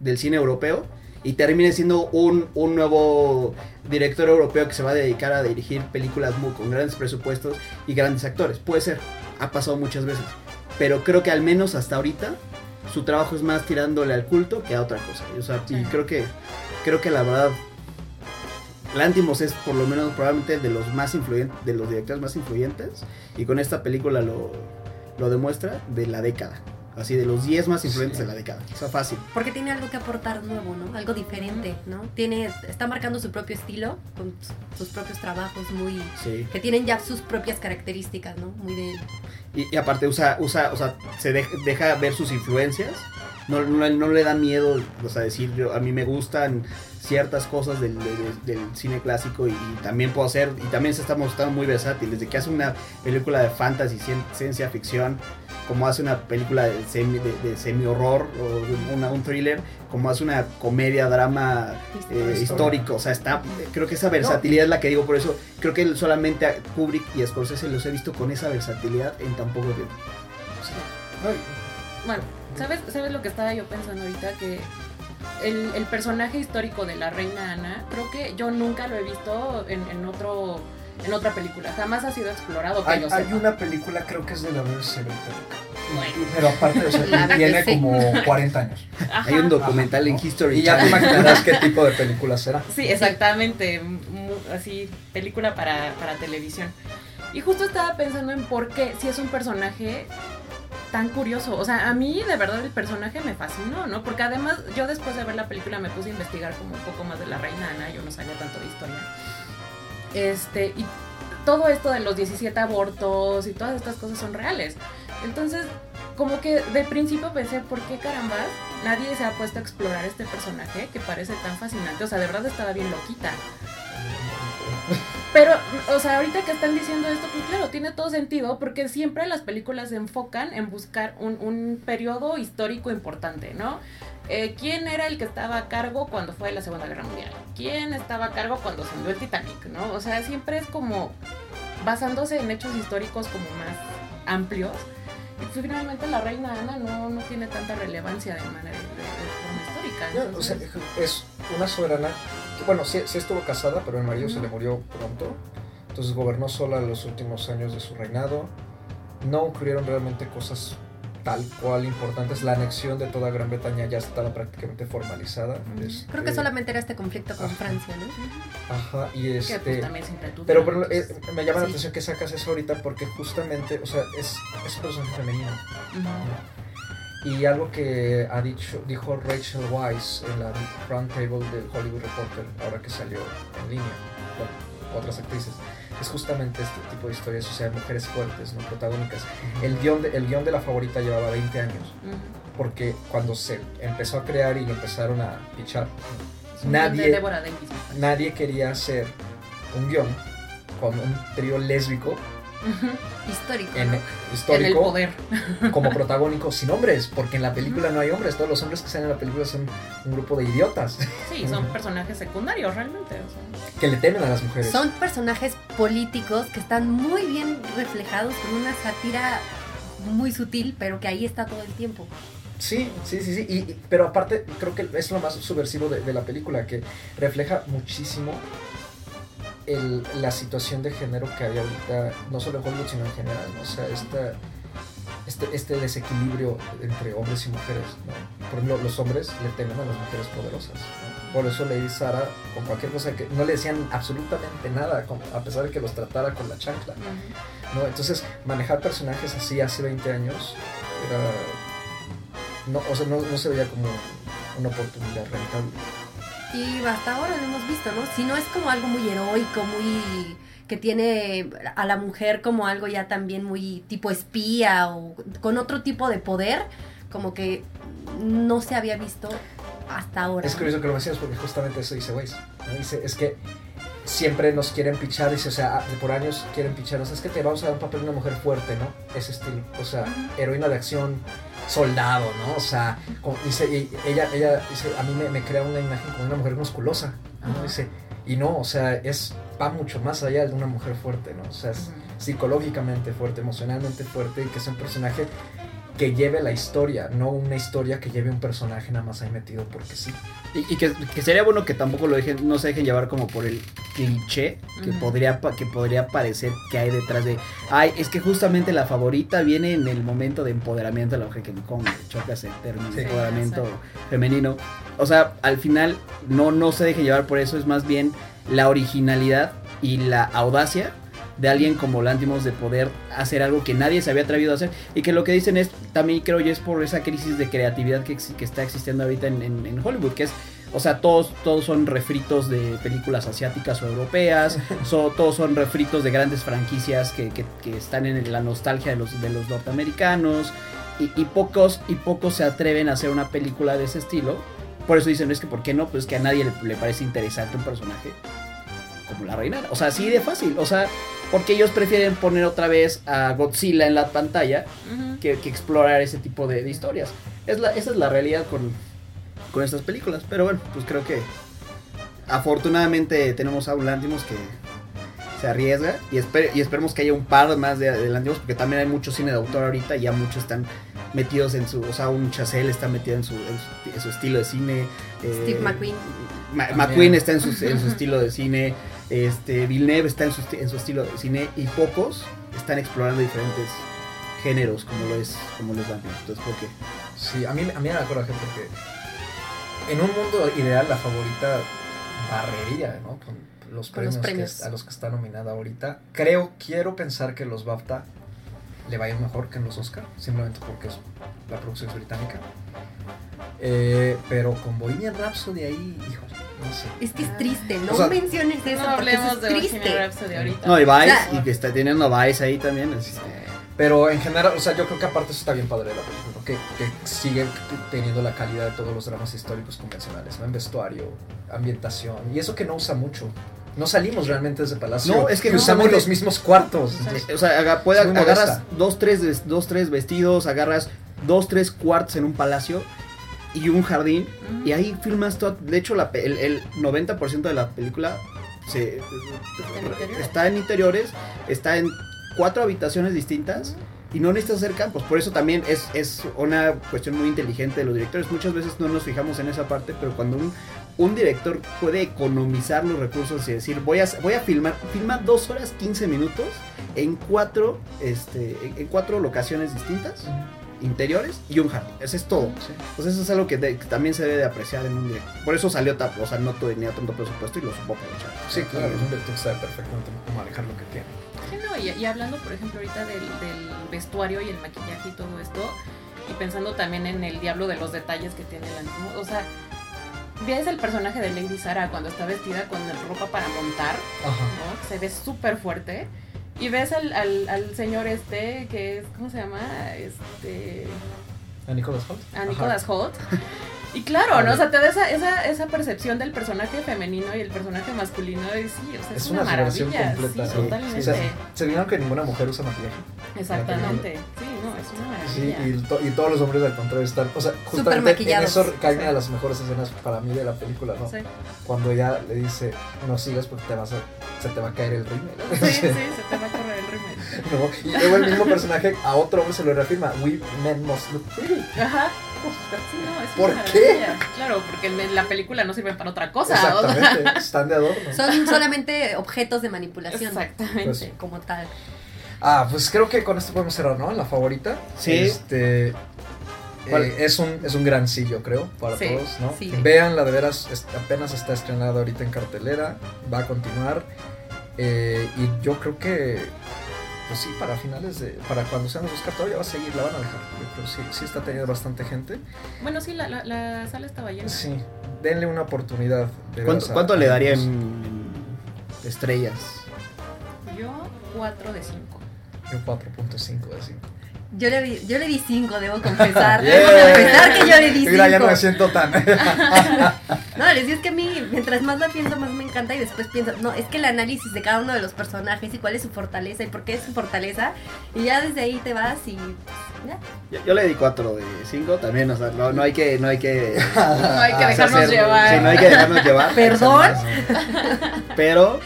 del cine europeo y termine siendo un, un nuevo director europeo que se va a dedicar a dirigir películas muy, con grandes presupuestos y grandes actores. Puede ser, ha pasado muchas veces. Pero creo que al menos hasta ahorita su trabajo es más tirándole al culto que a otra cosa. O sea, y creo que creo que la verdad Lantimos es por lo menos probablemente de los más influyentes, de los directores más influyentes y con esta película lo, lo demuestra de la década. Así de los 10 más influyentes Sí. de la década. O sea, fácil. Porque tiene algo que aportar nuevo, ¿no? Algo diferente, ¿no? Tiene, está marcando su propio estilo, con sus propios trabajos muy... Sí. que tienen ya sus propias características, ¿no? Muy de él. Y, y aparte usa, usa, o sea, se dej- deja ver sus influencias. No, no, no le da miedo, o sea, decir, yo, a mí me gustan ciertas cosas del, de- de- del cine clásico y, y también puedo hacer, y también se está mostrando muy versátil, desde que hace una película de fantasy, cien- ciencia ficción, como hace una película de semi, de, de semi-horror o una, un thriller, como hace una comedia, drama eh, Histórico. o sea, está, creo que esa versatilidad es la que digo, por eso creo que solamente a Kubrick y a Scorsese los he visto con esa versatilidad en tan poco tiempo. Y- Bueno, ¿sabes, ¿sabes lo que estaba yo pensando ahorita? Que el, el personaje histórico de la reina Ana, creo que yo nunca lo he visto en, en otro en otra película. Jamás ha sido explorado. Que Hay, yo hay sepa. una película, creo que es de la BBC. Bueno. Pero aparte, o sea, tiene como 40 años. Ajá. Hay un documental en Ajá. History Y ya te imaginarás qué tipo de película será. Sí, exactamente. Así, película para, para televisión. Y justo estaba pensando en por qué, si es un personaje tan curioso. O sea, a mí de verdad el personaje me fascinó, ¿no? Porque además yo después de ver la película me puse a investigar como un poco más de la reina Ana, yo no sabía tanto de historia. Este, y todo esto de los 17 abortos y todas estas cosas son reales. Entonces, como que de principio pensé, ¿por qué carambas nadie se ha puesto a explorar este personaje que parece tan fascinante? O sea, de verdad estaba bien loquita. Pero, o sea, ahorita que están diciendo esto, pues claro, tiene todo sentido, porque siempre las películas se enfocan en buscar un, un periodo histórico importante, ¿no? Eh, ¿Quién era el que estaba a cargo cuando fue la Segunda Guerra Mundial? ¿Quién estaba a cargo cuando se hundió el Titanic, no? O sea, siempre es como basándose en hechos históricos como más amplios. Y pues, finalmente la reina Ana no, no tiene tanta relevancia de manera de, de forma histórica. No, o sea, es una soberana bueno, sí, sí estuvo casada, pero el marido se le murió pronto. Entonces gobernó sola los últimos años de su reinado. No ocurrieron realmente cosas tal cual importantes. La anexión de toda Gran Bretaña ya estaba prácticamente formalizada. Este, Creo que solamente era este conflicto con Ajá. Francia, ¿no? Ajá, y que este... pues tuvo. Pero, eh, me llama la atención que sacas eso ahorita porque justamente, o sea, es, es un personaje femenino. ujú. Y algo que ha dicho, dijo Rachel Weisz en la Round Table del Hollywood Reporter, ahora que salió en línea con otras actrices, es justamente este tipo de historias, o sea, mujeres fuertes, no protagónicas. El guion, de, el guion de la favorita llevaba 20 años, porque cuando se empezó a crear y lo empezaron a pichar, de nadie, nadie quería hacer un guion con un trío lésbico Histórico. en, ¿no? En el histórico poder. como protagónico sin hombres, porque en la película no hay hombres, todos los hombres que salen en la película son un grupo de idiotas Sí, son personajes secundarios realmente. o sea. que le temen a las mujeres. Son personajes políticos que están muy bien reflejados con una sátira muy sutil, pero que ahí está todo el tiempo. Sí, sí, sí, sí. Y, y- pero aparte, creo que es lo más subversivo de, de la película, que refleja muchísimo el- la situación de género que hay ahorita, no solo en Hollywood, sino en general. ¿no? O sea, esta, este, este desequilibrio entre hombres y mujeres. ¿no? Por ejemplo, los hombres le temen a las mujeres poderosas. ¿no? Por eso Lady Sara, con cualquier cosa que no le decían absolutamente nada, a pesar de que los tratara con la chancla. ¿no? Entonces, manejar personajes así hace 20 años era. No, o sea, no, no se veía como una oportunidad rentable. Y hasta ahora lo hemos visto, ¿no? Si no es como algo muy heroico, muy que tiene a la mujer como algo ya también muy tipo espía o con otro tipo de poder, como que no se había visto hasta ahora. Es curioso que lo mencionas porque justamente eso dice Weiss. ¿no? Dice, es que siempre nos quieren pichar, dice, o sea, por años quieren picharnos, es que te vamos a dar un papel de una mujer fuerte, ¿no? Ese estilo, o sea, heroína de acción, soldado, ¿no? O sea, como dice, y ella, ella dice, a mí me, me crea una imagen como una mujer musculosa, ¿no? Ajá. Dice, y no, o sea, es, va mucho más allá de una mujer fuerte, ¿no? O sea, es psicológicamente fuerte, emocionalmente fuerte y que es un personaje que lleve la historia, no una historia que lleve un personaje nada más ahí metido porque sí. Y, y que, que sería bueno que tampoco lo dejen, no se dejen llevar como por el cliché que podría que podría parecer que hay detrás de ay, es que justamente la favorita viene en el momento de empoderamiento de la mujer que con choca ese término Sí. empoderamiento femenino. O sea, al final no, no se deje llevar por eso, es más bien la originalidad y la audacia de alguien como Lantimos de poder hacer algo que nadie se había atrevido a hacer y que lo que dicen es, también creo yo es por esa crisis de creatividad que, que está existiendo ahorita en, en- en Hollywood, que es, o sea, todos, todos son refritos de películas asiáticas o europeas, so- todos son refritos de grandes franquicias que, que- que están en la nostalgia de los, de los norteamericanos y, y pocos, y pocos se atreven a hacer una película de ese estilo. Por eso dicen, es que ¿por qué no? Pues que a nadie le, le parece interesante un personaje como la reina. O sea, así de fácil. O sea, porque ellos prefieren poner otra vez a Godzilla en la pantalla que, que explorar ese tipo de, de historias. Es la, esa es la realidad con, con estas películas. Pero bueno, pues creo que afortunadamente tenemos a un Lantimos que se arriesga y, esper- y esperemos que haya un par más de, de Lantimos porque también hay mucho cine de autor ahorita y ya muchos están metidos en su, o sea, un Chazelle está metido en su, en su, en su estilo de cine. eh, Steve McQueen. Ma-. McQueen está en su, en su estilo de cine, este, Villeneuve está en su, esti- en su estilo de cine y pocos están explorando diferentes géneros como lo es como lo es Vampiro. Entonces creo que Sí, a mí, a mí me da coraje porque en un mundo ideal la favorita barrería, ¿no? Con los Con los premios, que a los que está nominada ahorita. Creo, quiero pensar que los BAFTA le vayan mejor que en los Oscar, simplemente porque es, la producción es británica. Eh, pero con Bohemian Rhapsody ahí, híjole, no sé. Es que es triste, no O sea, menciones eso No porque eso hablemos es de triste. Bohemian Rhapsody ahorita. no y Vice sea- y que está teniendo a Vice ahí también. es- Pero en general, o sea, yo creo que aparte eso está bien padre de la película, ¿no? que, que sigue teniendo la calidad de todos los dramas históricos convencionales, ¿no? En vestuario, ambientación, y eso que no usa mucho. No salimos realmente desde Palacio. No, es que y usamos justamente- los mismos cuartos. Entonces, O sea, aga- puede- Es agarras dos tres, dos, tres vestidos, agarras dos, tres cuartos en un palacio y un jardín y ahí filmas todo. De hecho, la el, el 90% de la película se, en está en interiores, está en cuatro habitaciones distintas y no necesitas hacer campos. Por eso también es, es una cuestión muy inteligente de los directores. Muchas veces no nos fijamos en esa parte, pero cuando un, un director puede economizar los recursos y decir, voy a, voy a filmar, filma dos horas 15 minutos en cuatro, este, en, en cuatro locaciones distintas, interiores y un jardín. Eso es todo. sí. Pues eso es algo que, de- que también se debe de apreciar en un director. Por eso salió, tap- o sea, no tenía tanto presupuesto y lo supo aprovechar. Sí, claro, es un director que sabe perfectamente cómo manejar lo que tiene. Sí, no, y, y hablando, por ejemplo, ahorita del, del vestuario y el maquillaje y todo esto, y pensando también en el diablo de los detalles que tiene el anime. O sea, ves el personaje de Lady Sara cuando está vestida con ropa para montar, Ajá. ¿no? Se ve súper fuerte. Y ves al, al, señor este, que es, ¿cómo se llama? Este... ¿A Nicolas Holt? a Ajá. Nicolas Holt. Y claro, ¿no? O sea, te da esa, esa, esa percepción del personaje femenino y el personaje masculino. Y sí, o sea, es, Es una, maravilla. completa. Sí, ¿no? totalmente. O sea, se vieron que ninguna mujer usa maquillaje. Exactamente. Sí, no, es una Sí, maravilla. y, to- y todos los hombres al contrario están. O sea, justamente en maquillados. eso cae una Sí. de las mejores escenas para mí de la película, ¿no? Sí, Cuando ella le dice, no sigas porque te vas a, se te va a caer el rímel. sí, sí, se te va a rímel. ¿No? Y luego el mismo personaje a otro hombre se lo reafirma: We men must look pretty. Ajá. Sí, no, es ¿Por qué? maravilla. Claro, porque en la película no sirven para otra cosa. o sea. Exactamente, están de adorno. Son solamente objetos de manipulación. Exactamente. Pues, Como tal. Ah, pues creo que con esto podemos cerrar, ¿no? La favorita. Sí. Este. Eh, es, un, es un gran sí, yo creo, para Sí, todos, ¿no? sí. Veanla, de veras, es- apenas está estrenada ahorita en cartelera, va a continuar. eh, y yo creo que, pues sí, para finales de. Para cuando sean los Oscar todavía va a seguir, la van a dejar. Que sí, sí está teniendo bastante gente. Bueno, sí, la, la, la sala estaba llena. Sí, denle una oportunidad. de ¿Cuánto, veras a- cuánto a le daría en estrellas? Yo, 4 de 5. Yo 4.5 de 5. Yo le, di- yo le di 5, debo confesar. Yeah. Debo confesar que yo le di 5. Mira, ya no me siento tan. No, les digo, es que a mí, mientras más la pienso, más me encanta y después pienso, no, es que el análisis de cada uno de los personajes y cuál es su fortaleza y por qué es su fortaleza, y ya desde ahí te vas y ya. Yo, yo le di 4 de 5 también, o sea, no, no hay que... No hay que No hay que dejarnos hacer- llevar. Sí, no hay que dejarnos llevar. ¿Perdón? Pero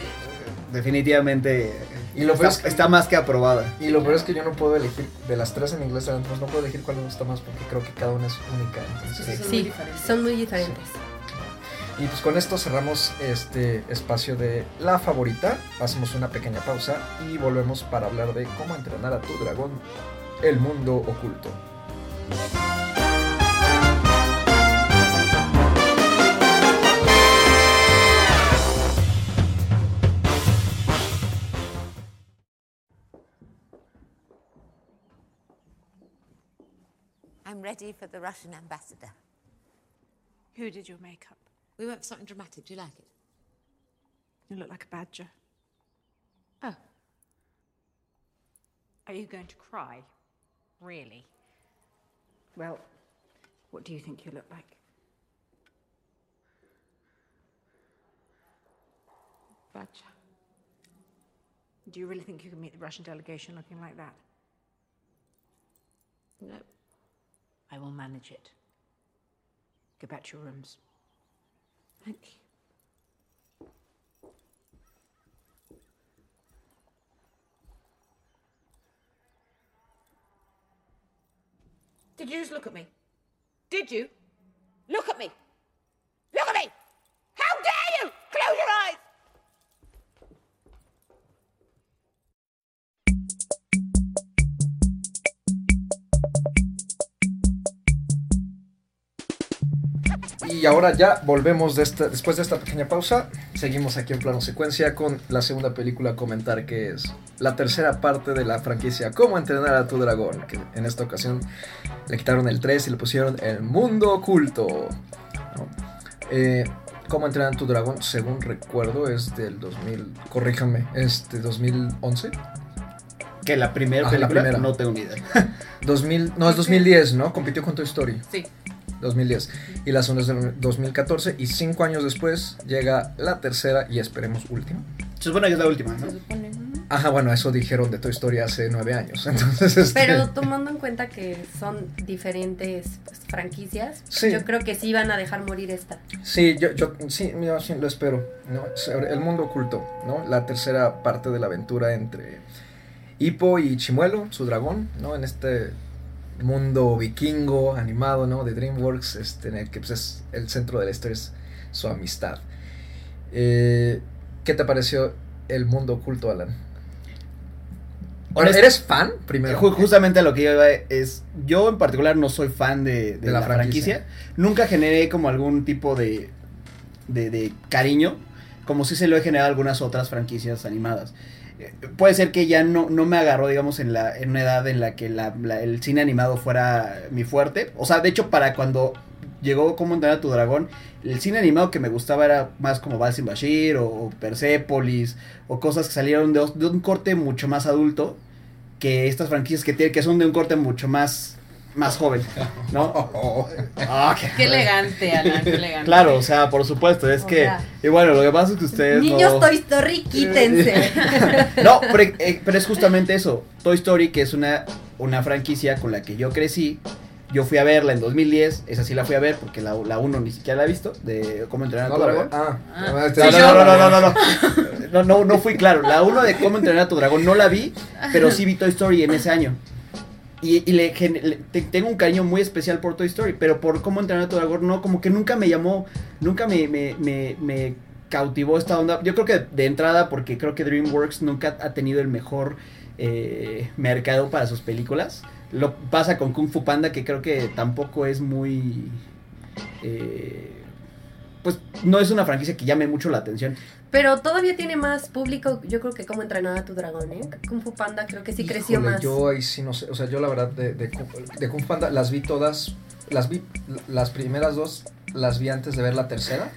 definitivamente Y lo peor es está, que- está más que aprobada. Y lo peor es que yo no puedo elegir, de las tres en inglés, entonces no puedo elegir cuál me gusta más porque creo que cada una es única. Entonces, Son muy Sí, diferentes. son muy diferentes. Y pues con esto cerramos este espacio de la favorita. Hacemos una pequeña pausa y volvemos para hablar de cómo entrenar a tu dragón, el mundo oculto. I'm ready for the Russian ambassador. Who did your makeup? We went for something dramatic. Do you like it? You look like a badger. Oh, Are you going to cry? Really? Well, what do you think you look like? badger. Do you really think you can meet the Russian delegation looking like that? No. I will manage it. Go back to your rooms. Thank you. Did you just look at me? Did you? Look at me! Y ahora ya volvemos de esta, después de esta pequeña pausa. Seguimos aquí en plano secuencia con la segunda película a comentar que es la tercera parte de la franquicia Cómo entrenar a tu dragón. Que en esta ocasión le quitaron el 3 y le pusieron el mundo oculto. ¿no? Eh, Cómo entrenar a tu dragón, según recuerdo, es del 2000. Corríjame, es de 2011. Que la primera Ah, la primera. no tengo ni idea. 2000, no, es 2010, ¿no? Compitió con Toy Story. Sí. 2010. Y la segunda es del 2014. Y cinco años después llega la tercera y esperemos última. Se supone que es la última, ¿no? Se supone. Ajá, bueno, eso dijeron de Toy Story hace nueve años. Entonces, este, Pero tomando en cuenta que son diferentes pues, franquicias, Sí. yo creo que sí van a dejar morir esta. Sí, yo, yo sí, yo sí lo espero. ¿no? El mundo oculto, ¿no? La tercera parte de la aventura entre Hippo y Chimuelo, su dragón, ¿no? En este mundo vikingo animado, ¿no? De DreamWorks, este, en el que pues, es el centro de la historia es su amistad. Eh, ¿Qué te pareció el mundo oculto, Alan? Ahora, ¿Eres fan primero? Ju- Justamente lo que yo iba es, yo en particular no soy fan de, de De la la, franquicia. franquicia. Nunca generé como algún tipo de, de, de cariño, como si se lo he generado a algunas otras franquicias animadas. Puede ser que ya no, no me agarró, digamos, en, la, en una edad en la que la- el cine animado fuera mi fuerte. O sea, de hecho, para cuando llegó Cómo entrenar a tu dragón, el cine animado que me gustaba era más como Balsin Bashir o, o Persepolis o cosas que salieron de, de un corte mucho más adulto que estas franquicias que, tienen, que son de un corte mucho más, más joven, ¿no? Ah, qué- Qué elegante, Alan, qué elegante. Claro, o sea, por supuesto, es O que... sea, y bueno, lo que pasa es que ustedes... Niños no... Toy Story, quítense. No, pero, eh, pero es justamente eso. Toy Story, que es una, una franquicia con la que yo crecí. Yo fui a verla en 2010. Esa sí la fui a ver porque la, la 1 ni siquiera la he visto. De cómo entrenar a No tu dragón. Ah, Ah. no, Sí, No, no, no, no, no, no, no. No, no, no fui claro. La 1 de cómo entrenar a tu dragón no la vi, pero sí vi Toy Story en ese año. Y, le, tengo un cariño muy especial por Toy Story, pero por cómo entrenar a tu dragón no, como que nunca me llamó, nunca me cautivó esta onda. Yo creo que de entrada, porque creo que DreamWorks nunca ha tenido el mejor eh, mercado para sus películas. Lo pasa con Kung Fu Panda, que creo que tampoco es muy... eh, pues no es una franquicia que llame mucho la atención. Pero todavía tiene más público, yo creo que como entrenar a tu dragón, ¿eh? Kung Fu Panda creo que sí creció Híjole, más. Yo ahí sí no sé, o sea, yo la verdad de, de, Kung- de Kung Fu Panda las vi todas, las vi, las primeras dos las vi antes de ver la tercera,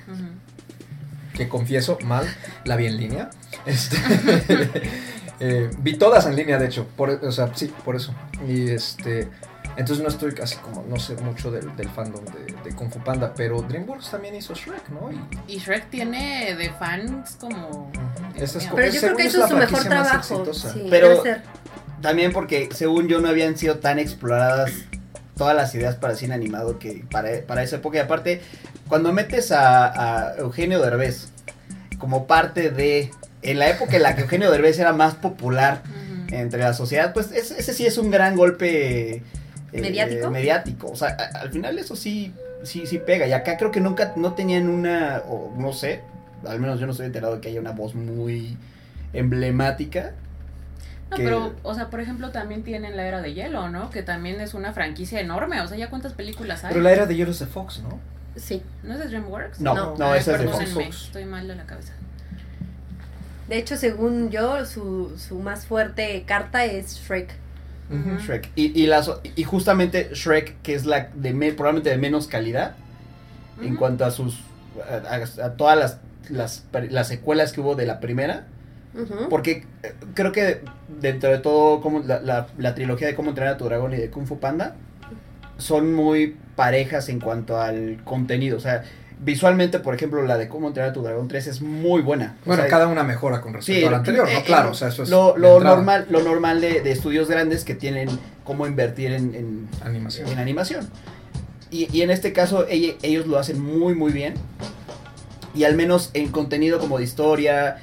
que confieso, mal, la vi en línea. Este, eh, vi todas en línea, de hecho, por, o sea, sí, por eso. Y este, entonces no estoy casi como, no sé mucho del, del fandom de, de Kung Fu Panda, pero DreamWorks también hizo Shrek, ¿no? Y, Y Shrek tiene de fans como. Esta es Dios como- Pero yo creo que es eso la es su mejor trabajo. Sí, Pero-. También porque, según yo, no habían sido tan exploradas todas las ideas para cine animado que para, para esa época. Y aparte, cuando metes a, a Eugenio Derbez como parte de... En la época en la que Eugenio Derbez era más popular entre la sociedad, pues ese, ese sí es un gran golpe... eh, ¿Mediático? mediático. O sea, a- al final eso sí, sí, sí pega. Y acá creo que nunca, no tenían una, o no sé, al menos yo no estoy enterado de que haya una voz muy emblemática. No, que- pero, o sea, por ejemplo, también tienen la era de hielo, ¿no? Que también es una franquicia enorme. O sea, ¿ya cuántas películas hay? Pero la era de Hielo es de Fox, ¿no? Sí. ¿No es de DreamWorks? No, No. no, esa es de Fox. Estoy mal de la cabeza. De hecho, según yo, su, su más fuerte carta es Shrek. Shrek. Y, y, las, y justamente Shrek, que es la de me- probablemente de menos calidad en cuanto a sus. a, a- a todas las, las, las secuelas que hubo de la primera. Porque eh, creo que dentro de todo, como la, la, la trilogía de Cómo entrenar a tu dragón y de Kung Fu Panda son muy parejas en cuanto al contenido. O sea, visualmente, por ejemplo, la de Cómo entrenar a tu dragón 3 es muy buena. O Bueno, sea, cada una mejora con respecto Sí, a la anterior, eh, ¿no? eh, Claro, o sea, eso es lo, normal, lo normal de, de estudios grandes que tienen cómo invertir en, en, Animación. en animación. Y, y en este caso ellos lo hacen muy muy bien. Y al menos en contenido como de historia.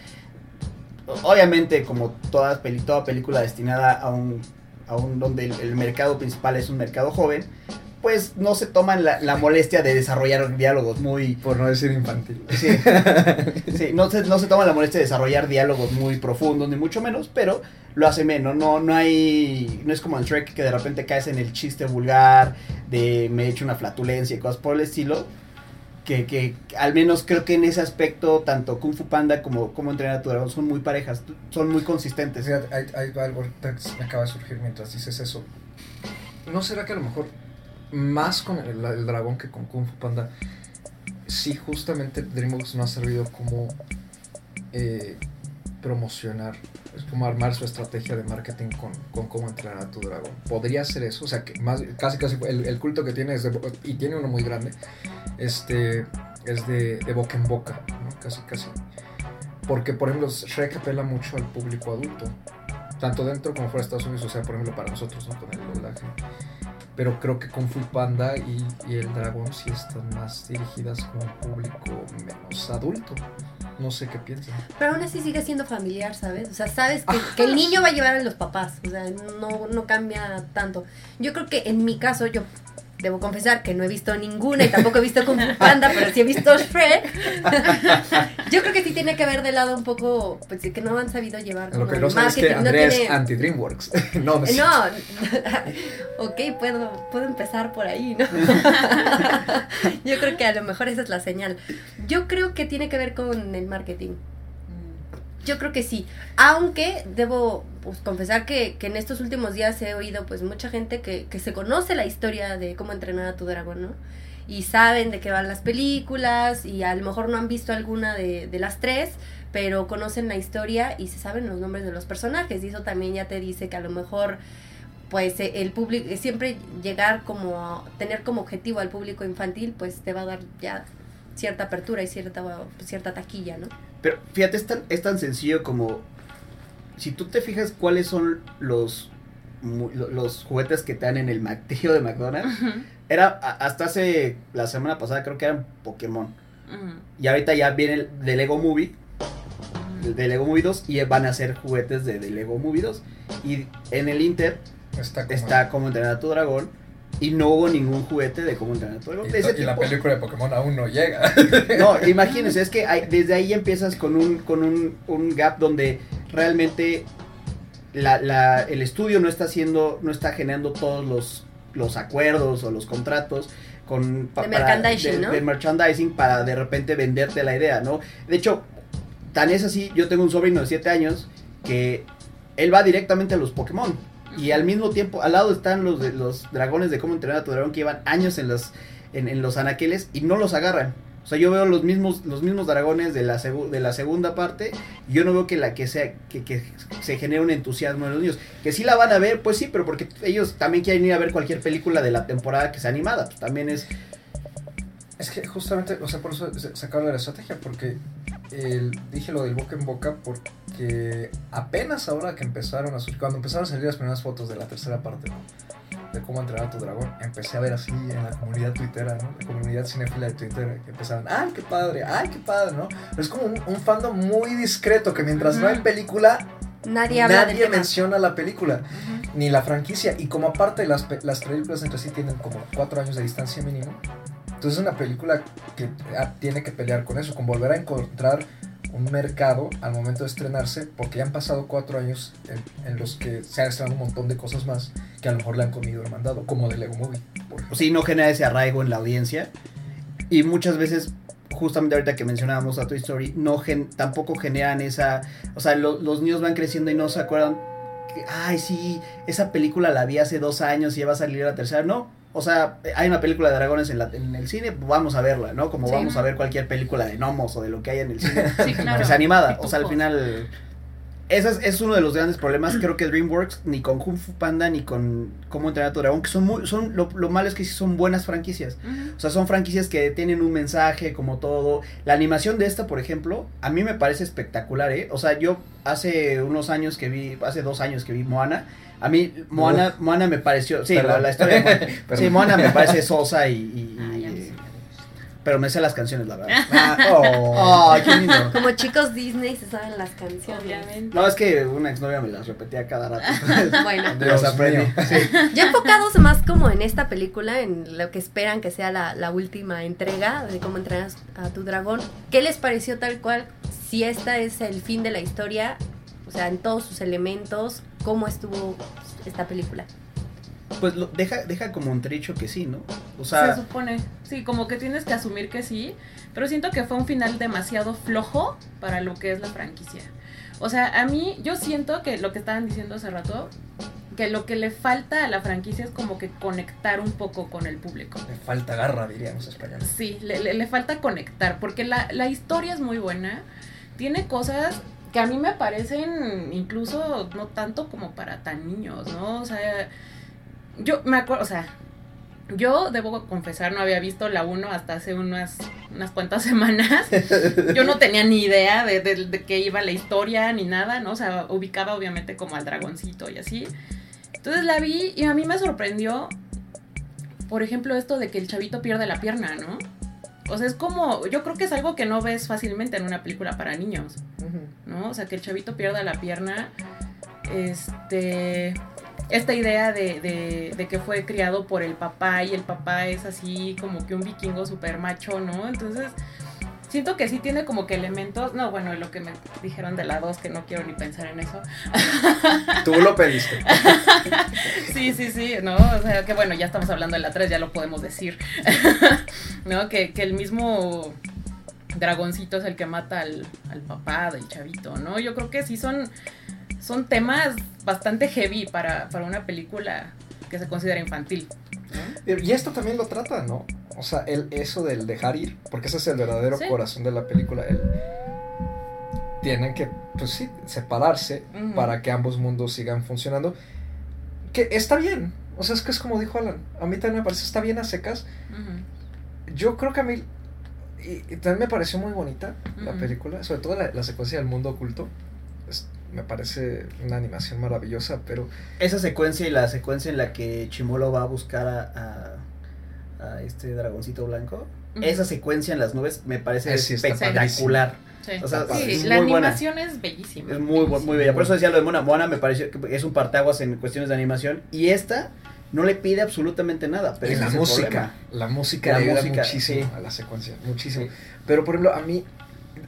Obviamente como toda, peli- toda película destinada a un, a un donde el, el mercado principal es un mercado joven. Pues no se toman la, la molestia de desarrollar diálogos muy, Por no decir infantil. Sí, Sí, no, se, no se toma la molestia de desarrollar diálogos muy profundos, ni mucho menos, pero lo hace menos. No, no hay. No es como en Shrek que de repente caes en el chiste vulgar, de me he hecho una flatulencia y cosas por el estilo. Que, que al menos creo que en ese aspecto, tanto Kung Fu Panda como como entrenar a tu dragón son muy parejas, son muy consistentes. Hay, hay algo ahorita que me acaba de surgir mientras dices eso. ¿No será que a lo mejor más con el, dragón que con Kung Fu Panda, sí justamente DreamWorks no ha servido como eh, promocionar, es como armar su estrategia de marketing con, con cómo entrenar a tu dragón? Podría ser eso, o sea, que más, casi casi el, el culto que tiene es de, y tiene uno muy grande, este es de, boca en boca. Casi casi. Porque, por ejemplo, Shrek apela mucho al público adulto. Tanto dentro como fuera de Estados Unidos. O sea, por ejemplo, para nosotros, ¿no? Con el doblaje. Pero creo que Kung Fu Panda y, y El Dragón sí están más dirigidas como un público menos adulto. No sé qué piensan. Pero aún así sigue siendo familiar, ¿sabes? O sea, sabes que, que el niño va a llevar a los papás. O sea, no, no cambia tanto. Yo creo que en mi caso, yo debo confesar que no he visto ninguna y tampoco he visto Kung Fu Panda, pero sí he visto Shrek. yo creo que sí tiene que ver de lado un poco, pues que no han sabido llevar Lo que no sabes es que no es tiene- anti-DreamWorks. no, no, No, ok, puedo, puedo empezar por ahí, ¿no? Yo creo que a lo mejor esa es la señal. Yo creo que tiene que ver con el marketing. Yo creo que sí, aunque debo pues, confesar que, que en estos últimos días he oído pues mucha gente que, que se conoce la historia de cómo entrenar a tu dragón, ¿no? Y saben de qué van las películas y a lo mejor no han visto alguna de, de las tres, pero conocen la historia y se saben los nombres de los personajes y eso también ya te dice que a lo mejor pues eh, el público siempre llegar como tener como objetivo al público infantil pues te va a dar ya cierta apertura y cierta cierta taquilla, ¿no? Pero fíjate, es tan, es tan sencillo como. Si tú te fijas cuáles son los, los juguetes que te dan en el martillo de McDonald's, era hasta hace la semana pasada, creo que eran Pokémon. Y ahorita ya viene el de Lego Movie, el de Lego Movie 2, y van a ser juguetes de, de Lego Movie 2. Y en el Inter Está como- está Cómo entrenar a tu dragón, y no hubo ningún juguete de Cómo entrenar a tu dragón. Y, De ese to- y la película de Pokémon aún no llega. No, imagínense, es que hay- desde ahí empiezas con un, con un, un gap donde realmente la, la- el estudio no está haciendo, no está generando todos los, los acuerdos o los contratos con De merchandising, ¿no? de merchandising para de repente venderte la idea, ¿no? De hecho, tan es así, yo tengo un sobrino de 7 años que él va directamente a los Pokémon. Y al mismo tiempo, al lado están los, los dragones de cómo entrenar a tu dragón que llevan años en los, en, en los anaqueles y no los agarran. O sea, yo veo los mismos, los mismos dragones de la, de la segunda parte y yo no veo que la que sea, que, que se genere un entusiasmo en los niños. Que sí la van a ver, pues sí, pero porque ellos también quieren ir a ver cualquier película de la temporada que sea animada. Pues también es, Es que justamente, o sea, por eso acaba la estrategia, porque dije lo del boca en boca, porque apenas ahora que empezaron a surgir, cuando empezaron a salir las primeras fotos de la tercera parte, ¿no? De cómo entrenar a tu dragón, empecé a ver así en la comunidad twittera, ¿no? La comunidad cinéfila de Twitter, que empezaron, ¡ay, qué padre! ¡ay, qué padre! ¿no? Pero es como un, un fandom muy discreto, que mientras no hay película, Nadie habla nadie menciona la película ni la franquicia. Y como aparte las, las películas entre sí tienen como cuatro años de distancia mínimo, entonces es una película que ah, tiene que pelear con eso, con volver a encontrar un mercado al momento de estrenarse, porque ya han pasado cuatro años en, los que se han estrenado un montón de cosas más que a lo mejor le han comido el mandado, como de Lego Movie. sí, no genera ese arraigo en la audiencia. Y muchas veces, justamente ahorita que mencionábamos a Toy Story, no gen- tampoco generan esa... O sea, lo- los niños van creciendo y no se acuerdan que, ay, sí, esa película la vi hace dos años y ya va a salir la tercera. No, o sea, hay una película de dragones en, la- en el cine, pues vamos a verla, ¿no? Como Sí. vamos a ver cualquier película de gnomos o de lo que haya en el cine. Sí, claro. que sea animada. O sea, al final... Ese es, es uno de los grandes problemas. Creo que DreamWorks, ni con Kung Fu Panda, ni con Cómo entrenar a tu dragón, que son muy, son, lo, lo malo es que sí son buenas franquicias. O sea, son franquicias que tienen un mensaje, como todo. La animación de esta, por ejemplo, a mí me parece espectacular, ¿eh? O sea, yo hace unos años que vi, hace dos años que vi Moana. A mí, Moana, Moana me pareció. Sí, la, la historia de Moana. Sí, Moana me parece sosa y. pero me sé las canciones, la verdad. Ah, oh. ¡Ay, qué lindo! Como chicos Disney se saben las canciones. Obviamente. No, es que una exnovia me las repetía cada rato. Bueno, Dios mío. Sí. ya enfocados más como en esta película, en lo que esperan que sea la, la última entrega de cómo entrenas a tu dragón. ¿Qué les pareció tal cual? Si esta es el fin de la historia, o sea, en todos sus elementos, ¿cómo estuvo esta película? Pues lo, deja, deja como un trecho que sí, ¿no? O Se sea, supone. Sí, como que tienes que asumir que sí. Pero siento que fue un final demasiado flojo para lo que es la franquicia. O sea, a mí, yo siento que lo que estaban diciendo hace rato, que lo que le falta a la franquicia es como que conectar un poco con el público. Le falta garra, dirían los españoles. Sí, le, le- le falta conectar, porque la, la historia es muy buena, tiene cosas que a mí me parecen incluso no tanto como para tan niños, ¿no? O sea, yo me acuerdo, o sea, yo debo confesar, no había visto la 1 hasta hace unas, unas cuantas semanas. Yo no tenía ni idea de, de, de qué iba la historia ni nada, ¿no? O sea, ubicaba obviamente como al dragoncito y así. Entonces la vi y a mí me sorprendió, por ejemplo, esto de que el chavito pierde la pierna, ¿no? O sea, es como, yo creo que es algo que no ves fácilmente en una película para niños, ¿no? O sea, que el chavito pierda la pierna, este, esta idea de, de, de que fue criado por el papá y el papá es así como que un vikingo super macho, ¿no? Entonces, siento que sí tiene como que elementos, no, bueno, lo que me dijeron de la 2, que no quiero ni pensar en eso. Tú lo pediste. Sí, sí, sí, ¿no? O sea, que bueno, ya estamos hablando de la 3, ya lo podemos decir. ¿No? Que, que el mismo Dragoncito es el que mata al, al papá del chavito, ¿no? Yo creo que sí son, son temas bastante heavy para, para una película que se considera infantil. ¿no? Y esto también lo trata, ¿no? O sea, el, eso del dejar ir, porque ese es el verdadero Sí. corazón de la película. El, tienen que, pues sí, separarse para que ambos mundos sigan funcionando. Que está bien. O sea, es que es como dijo Alan. A mí también me parece, está bien a secas. Yo creo que a mí. Y, y también me pareció muy bonita la película, sobre todo la, la secuencia del mundo oculto. Me parece una animación maravillosa, pero Esa secuencia y la secuencia en la que Chimolo va a buscar a, a, a este dragoncito blanco, esa secuencia en las nubes me parece sí, espectacular. Sí, O sea, Sí, es la buena. animación es bellísima. Es muy, bu- muy bella. Por eso decía lo de Mona. Mona me pareció que es un partaguas en cuestiones de animación. Y esta no le pide absolutamente nada. Pero y la música, la música La ayuda música, muchísimo sí. a la secuencia, muchísimo. Sí. Pero por ejemplo, a mí,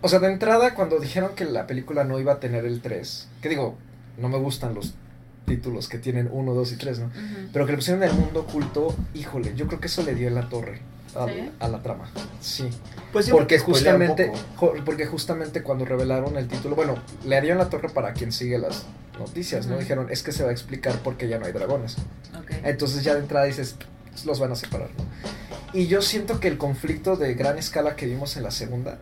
o sea, de entrada cuando dijeron que la película no iba a tener el 3, que digo, no me gustan los títulos que tienen 1, 2 y 3, ¿no? Pero que le pusieron el mundo oculto, híjole, yo creo que eso le dio en la torre a, ¿Sí? a la trama. Sí. Pues sí, porque justamente porque justamente cuando revelaron el título, bueno, le harían la torre para quien sigue las noticias, ¿no? Dijeron, es que se va a explicar por qué ya no hay dragones. Entonces ya de entrada dices, los van a separar, ¿no? Y yo siento que el conflicto de gran escala que vimos en la segunda,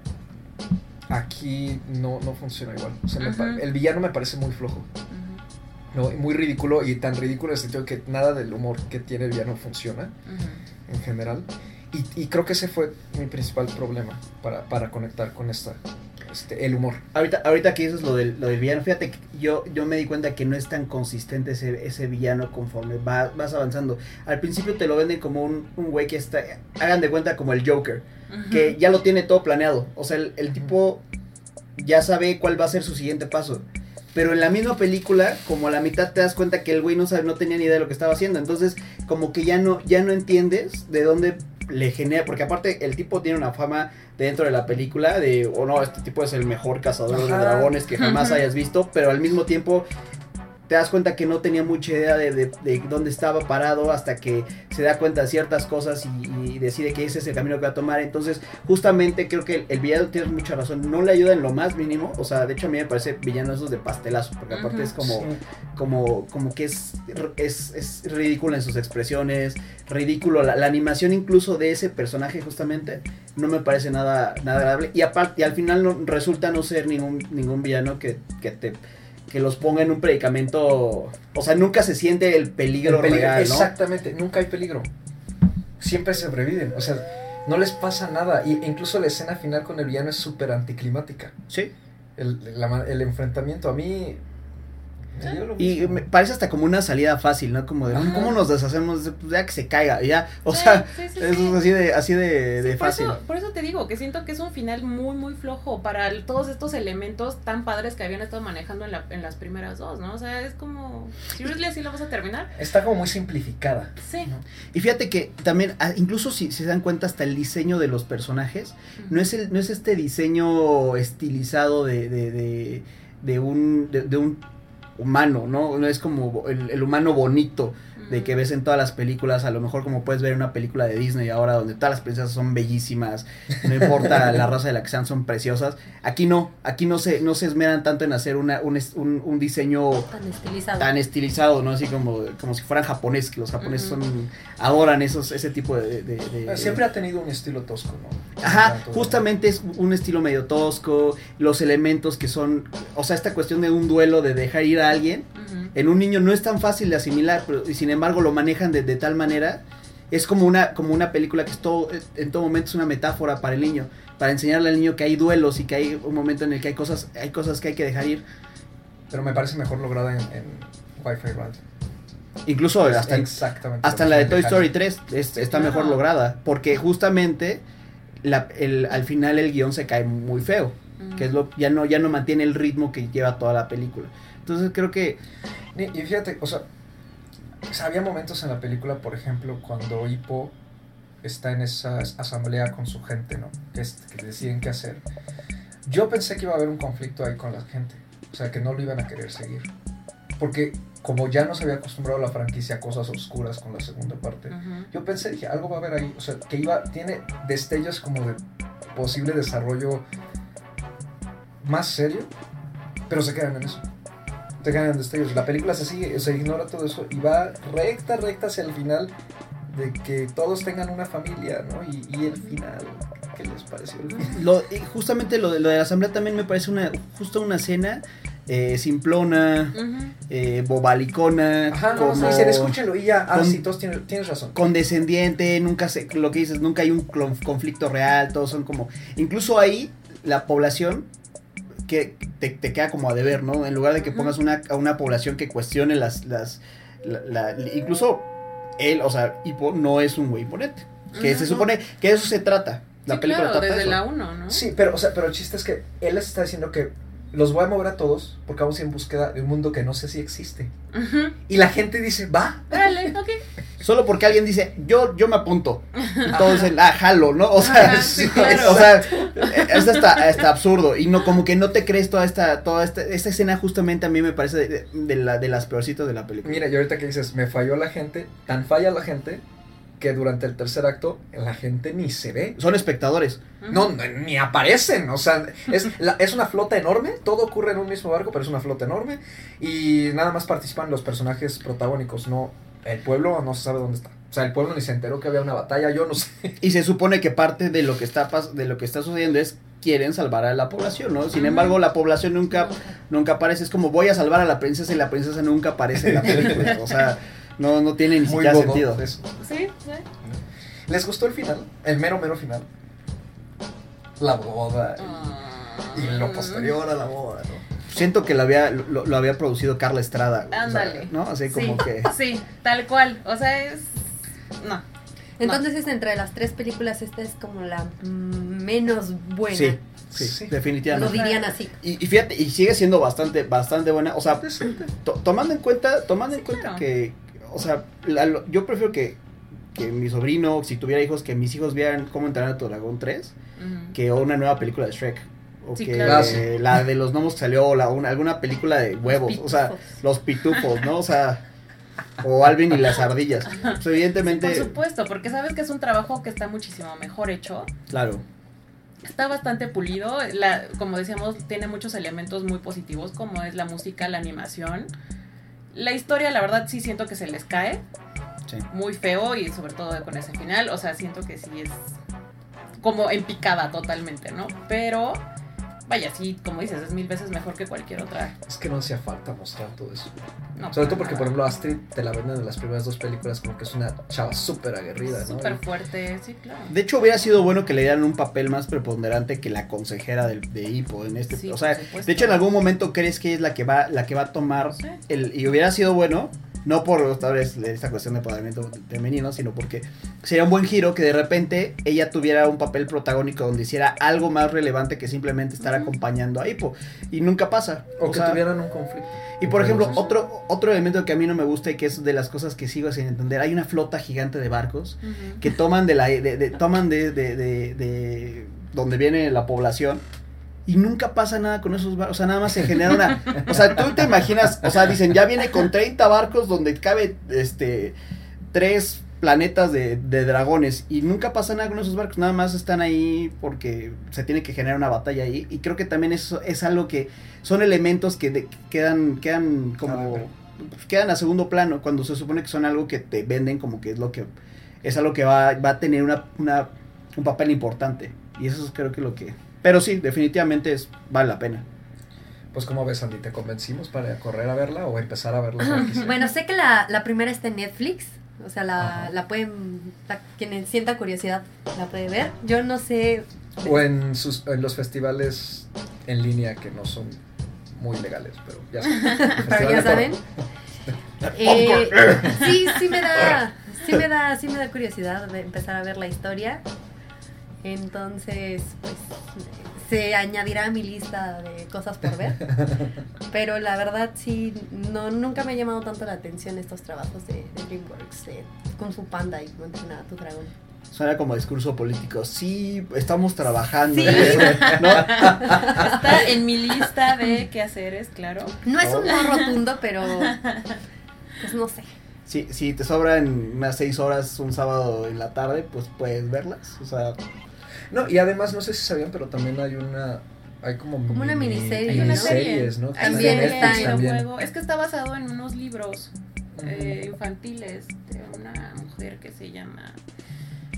aquí no, no funciona igual. O sea, pa- Ujú. el villano me parece muy flojo, Ujú. ¿no? Y Muy ridículo y tan ridículo en el sentido que nada del humor que tiene el villano funciona Ujú. en general. Y, y creo que ese fue mi principal problema para, para conectar con esta, este, el humor. Ahorita, ahorita que dices lo del, lo del villano, fíjate que yo, yo me di cuenta que no es tan consistente ese, ese villano conforme va- vas avanzando. Al principio te lo venden como un, un güey que está, hagan de cuenta como el Joker, Que ya lo tiene todo planeado. O sea, el, el tipo ya sabe cuál va a ser su siguiente paso. Pero en la misma película, como a la mitad te das cuenta que el güey no sabe, no tenía ni idea de lo que estaba haciendo. Entonces, como que ya no, ya no entiendes de dónde le genera, porque aparte el tipo tiene una fama dentro de la película de, o no, este tipo es el mejor cazador de dragones que jamás hayas visto, pero al mismo tiempo te das cuenta que no tenía mucha idea de, de- de dónde estaba parado hasta que se da cuenta de ciertas cosas y, y decide que ese es el camino que va a tomar. Entonces, justamente creo que el, el villano tiene mucha razón, no le ayuda en lo más mínimo, o sea, de hecho a mí me parece villano esos de pastelazo, porque aparte es como, Sí. como, como que es, es, es ridículo en sus expresiones, ridículo la, la animación incluso de ese personaje justamente, no me parece nada, nada agradable. Y aparte, y al final no, resulta no ser ningún, ningún villano que, que te que los ponga en un predicamento, o sea, nunca se siente el peligro, El peligro, real, ¿no? Exactamente, nunca hay peligro. Siempre sobreviven, o sea, no les pasa nada. Y e incluso la escena final con el villano es súper anticlimática. Sí. El, la ma- el enfrentamiento a mí... lo Y me parece hasta como una salida fácil, ¿no? Como de, Ajá. ¿cómo nos deshacemos? Pues ya que se caiga, ya. O Sí, sea, sí, sí, es así de, así de, de por, fácil. eso, por eso te digo que siento que es un final muy, muy flojo para el- todos estos elementos tan padres que habían estado manejando en, la- en las primeras dos, ¿no? O sea, es como, ¿seriously así la vas a terminar? Está como muy simplificada. Sí. ¿no? Y fíjate que también, ah, incluso si se dan cuenta hasta el diseño de los personajes, no es el, no es este diseño estilizado de, de, de, de un, de, de un humano, ¿no? No es como el, el humano bonito de que ves en todas las películas, a lo mejor como puedes ver en una película de Disney ahora donde todas las princesas son bellísimas, no importa la raza de la que sean, son preciosas. Aquí no, aquí no se, no se esmeran tanto en hacer una, un, un, un diseño Tan estilizado. tan estilizado, ¿no? Así como, como si fueran japoneses, que los japoneses son, adoran esos, ese tipo de... de- de- Eh, Siempre ha tenido un estilo tosco, ¿no? Ajá, justamente es un estilo medio tosco, los elementos que son, o sea, esta cuestión de un duelo, de dejar ir a alguien, En un niño no es tan fácil de asimilar, pero y sin embargo lo manejan de, de tal manera, es como una, como una película que es todo, en todo momento es una metáfora para el niño, para enseñarle al niño que hay duelos y que hay un momento en el que hay cosas, hay cosas que hay que dejar ir, Pero me parece mejor lograda en, en Wi-Fi Rad. incluso hasta, en- Exactamente. hasta la de Toy. Story 3 es- está mejor lograda, porque justamente la- el- al final el guion se cae muy feo. Que es lo ya no ya no mantiene el ritmo que lleva toda la película. Entonces creo que Y, y fíjate, o sea, o sea, había momentos en la película, por ejemplo, cuando Hippo está en esa as- asamblea con su gente, ¿no? Que, es- que deciden qué hacer. Yo pensé que iba a haber un conflicto ahí con la gente. O sea, que no lo iban a querer seguir. Porque como ya no se había acostumbrado la franquicia a cosas oscuras con la segunda parte, yo pensé, dije, algo va a haber ahí. O sea, que iba, tiene destellos como de posible desarrollo más serio, pero se quedan en eso. En destellos. La película se sigue, se ignora todo eso y va recta, recta hacia el final de que todos tengan una familia, ¿no? Y, y el final, ¿qué les pareció? Lo, y justamente lo de, lo de la asamblea también me parece una justo una escena eh, simplona, eh, bobalicona, Ajá, no, como no, dicen, escúchenlo y ya, ah, con- sí, todos tienen, tienes razón. condescendiente, nunca se, lo que dices, nunca hay un conflicto real, todos son como, incluso ahí la población que te, te queda como a deber, ¿no? En lugar de que pongas una, a una población que cuestione las, las, la- la- incluso él, o sea, Hippo no es un güey imponente, que se supone que de eso se trata, la sí, película claro, trata desde eso. la 1, ¿no? Sí, pero, o sea, pero el chiste es que él les está diciendo que los voy a mover a todos porque vamos en búsqueda de un mundo que no sé si existe. Y la gente dice, va. Solo porque alguien dice, yo, yo me apunto. Entonces, ah, jalo, ¿no? O sea, Ajá, sí, claro. o sea, es hasta, hasta absurdo. Y no, como que no te crees toda esta, toda esta, esta escena justamente a mí me parece de, de la, de las peorcitas de la película. Mira, y ahorita que dices, me falló la gente, tan falla la gente que durante el tercer acto la gente ni se ve. Son espectadores. No, no, ni aparecen, o sea, es, la- es una flota enorme, todo ocurre en un mismo barco, pero es una flota enorme y nada más participan los personajes protagónicos, no, el pueblo no se sabe dónde está. O sea, el pueblo ni se enteró que había una batalla, yo no sé. Y se supone que parte de lo que está pas- de lo que está sucediendo es quieren salvar a la población, ¿no? Sin embargo, la población nunca, nunca aparece. Es como voy a salvar a la princesa y la princesa nunca aparece en la película. O sea, no, no tiene ni siquiera sentido. eso. Sí, sí. ¿Les gustó el final? El mero, mero final. La boda y, y lo posterior a la boda, ¿no? Siento que lo había, lo, lo había producido Carla Estrada. güey, o sea, Ándale. ¿No? Así como sí, que. Sí, tal cual. O sea, es. No. Entonces, entre las tres películas, esta es como la menos buena. Sí, sí, Sí. Lo definitivamente. dirían así. Y, y fíjate, y sigue siendo bastante, bastante buena. O sea, to- tomando en cuenta, tomando en cuenta claro. que, o sea, la- lo- yo prefiero que, que mi sobrino, si tuviera hijos, que mis hijos vieran cómo entrenar a tu dragón 3, Ujú. que una nueva película de Shrek. O Sí, que claro. Eh, la de los gnomos que salió, o la, una, alguna película de huevos, o sea, los pitufos, ¿no? O sea, o Alvin y las ardillas. Pues Sí, evidentemente, por supuesto, porque sabes que es un trabajo que está muchísimo mejor hecho. claro. Está bastante pulido. La, como decíamos, tiene muchos elementos muy positivos, como es la música, la animación. La historia, la verdad, sí siento que se les cae. Sí. Muy feo y sobre todo con ese final. O sea, siento que sí es como en picada totalmente, ¿no? Pero, vaya, sí, como dices, es mil veces mejor que cualquier otra. Es que no hacía falta mostrar todo eso. No, Sobre todo porque, nada. por ejemplo, Astrid te la venden en las primeras dos películas como que es una chava súper aguerrida, ¿no? Súper fuerte, sí, claro. De hecho, hubiera sido bueno que le dieran un papel más preponderante que la consejera del, de Hippo en este. Sí, o sea, de hecho, en algún momento crees que es la que va, la que va a tomar Sí. el. Y hubiera sido bueno, no por otra vez esta cuestión de empoderamiento femenino, sino porque sería un buen giro que de repente ella tuviera un papel protagónico donde hiciera algo más relevante que simplemente estar acompañando a Hippo. Y nunca pasa. O, que sea, tuvieran un conflicto. y por ejemplo, otro, otro elemento que a mí no me gusta y que es de las cosas que sigo sin entender, hay una flota gigante de barcos que toman de la de, de- toman de, de, de- de donde viene la población y nunca pasa nada con esos barcos, o sea, nada más se genera una, o sea, tú te imaginas, o sea, dicen, ya viene con 30 barcos donde cabe este tres planetas de, de dragones y nunca pasa nada con esos barcos, nada más están ahí porque se tiene que generar una batalla ahí y creo que también eso es algo que son elementos que, de- que quedan quedan como quedan a segundo plano cuando se supone que son algo que te venden como que es lo que es algo que va, va a tener una, una- un papel importante y eso es creo que lo que pero sí definitivamente es vale la pena Pues, ¿cómo ves, Andy? ¿Te convencimos para correr a verla o empezar a verla? Bueno, sé que la, la primera está en Netflix. O sea, la, la pueden. la- quien sienta curiosidad la puede ver. Yo no sé. O en, sus, en los festivales en línea que no son muy legales, pero ya saben. Pero ya saben. Eh, sí, sí me da. Sí me da, sí me da curiosidad de empezar a ver la historia. Entonces, pues se añadirá a mi lista de cosas por ver. Pero la verdad sí, no, nunca me ha llamado tanto la atención estos trabajos de, de DreamWorks, de Kung Fu Panda y entrenar a tu dragón. suena como discurso político sí estamos trabajando Sí. en eso", ¿no? Está en mi lista de qué hacer, es claro. No es un no rotundo, pero pues no sé. si, si te sobran unas seis horas un sábado en la tarde pues puedes verlas o sea No, y además, no sé si sabían, pero también hay una. Hay como, Como una mini- miniserie, Hay una miniseries, serie. ¿no? También está en- videojuego. Es que está basado en unos libros eh, infantiles de una mujer que se llama,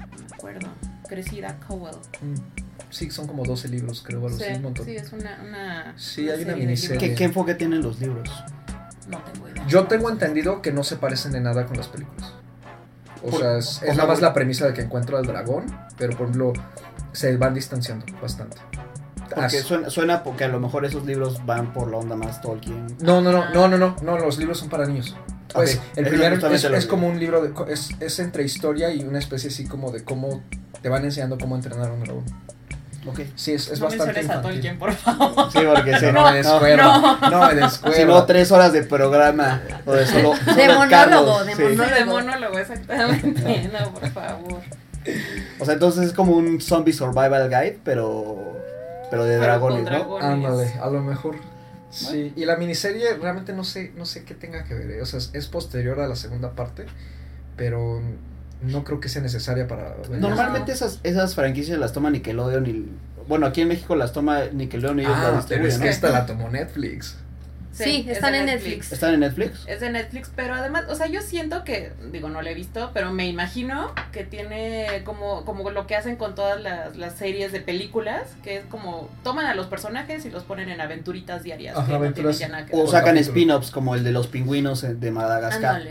no me acuerdo, Crecida Cowell. Mm. Sí, son como 12 libros, creo, algo Sí, así, un montón. sí, es una, una Sí, una hay una miniserie. ¿Qué, qué enfoque tienen los libros? No tengo idea. Yo tengo entendido que no se parecen en nada con las películas. O Por- sea, es, o es nada más la premisa de que encuentro al dragón, pero por ejemplo, se van distanciando bastante. Porque Ah, suena, suena porque a lo mejor esos libros van por la onda más Tolkien. No, no, no, no, no, no, no, los libros son para niños. Pues Ok, el es primero es, es como un libro, de, es, es entre historia y una especie así como de cómo te van enseñando cómo entrenar a un dragón. Ok. Sí, es, es no bastante menciones a infantil. Tolkien, por favor. Sí, porque si No, no, me no, descuero, no. no, me descuero. si no, tres horas de programa. O de solo, De solo monólogo, Carlos, de sí. monólogo. Sí, de monólogo, exactamente. No, por favor. O sea, entonces es como un zombie survival guide, pero, pero de Pero dragones, con ¿no? Ándale, a lo mejor. Sí, y la miniserie realmente no sé, no sé qué tenga que ver, ¿eh? o sea, es, es posterior a la segunda parte, pero no creo que sea necesaria para. Normalmente esas, esas franquicias las toma Nickelodeon y... Bueno, aquí en México las toma Nickelodeon y ellos Ah, pero distribuyen, es ¿no? que esta la tomó Netflix. Sí, es están en Netflix. ¿Están en Netflix? Es de Netflix, pero además, o sea, yo siento que, digo, no lo he visto, pero me imagino que tiene como, como lo que hacen con todas las, las series de películas, que es como toman a los personajes y los ponen en aventuritas diarias. Ajá, que aventuras. que O sacan spin-offs como el de los pingüinos eh, de Madagascar.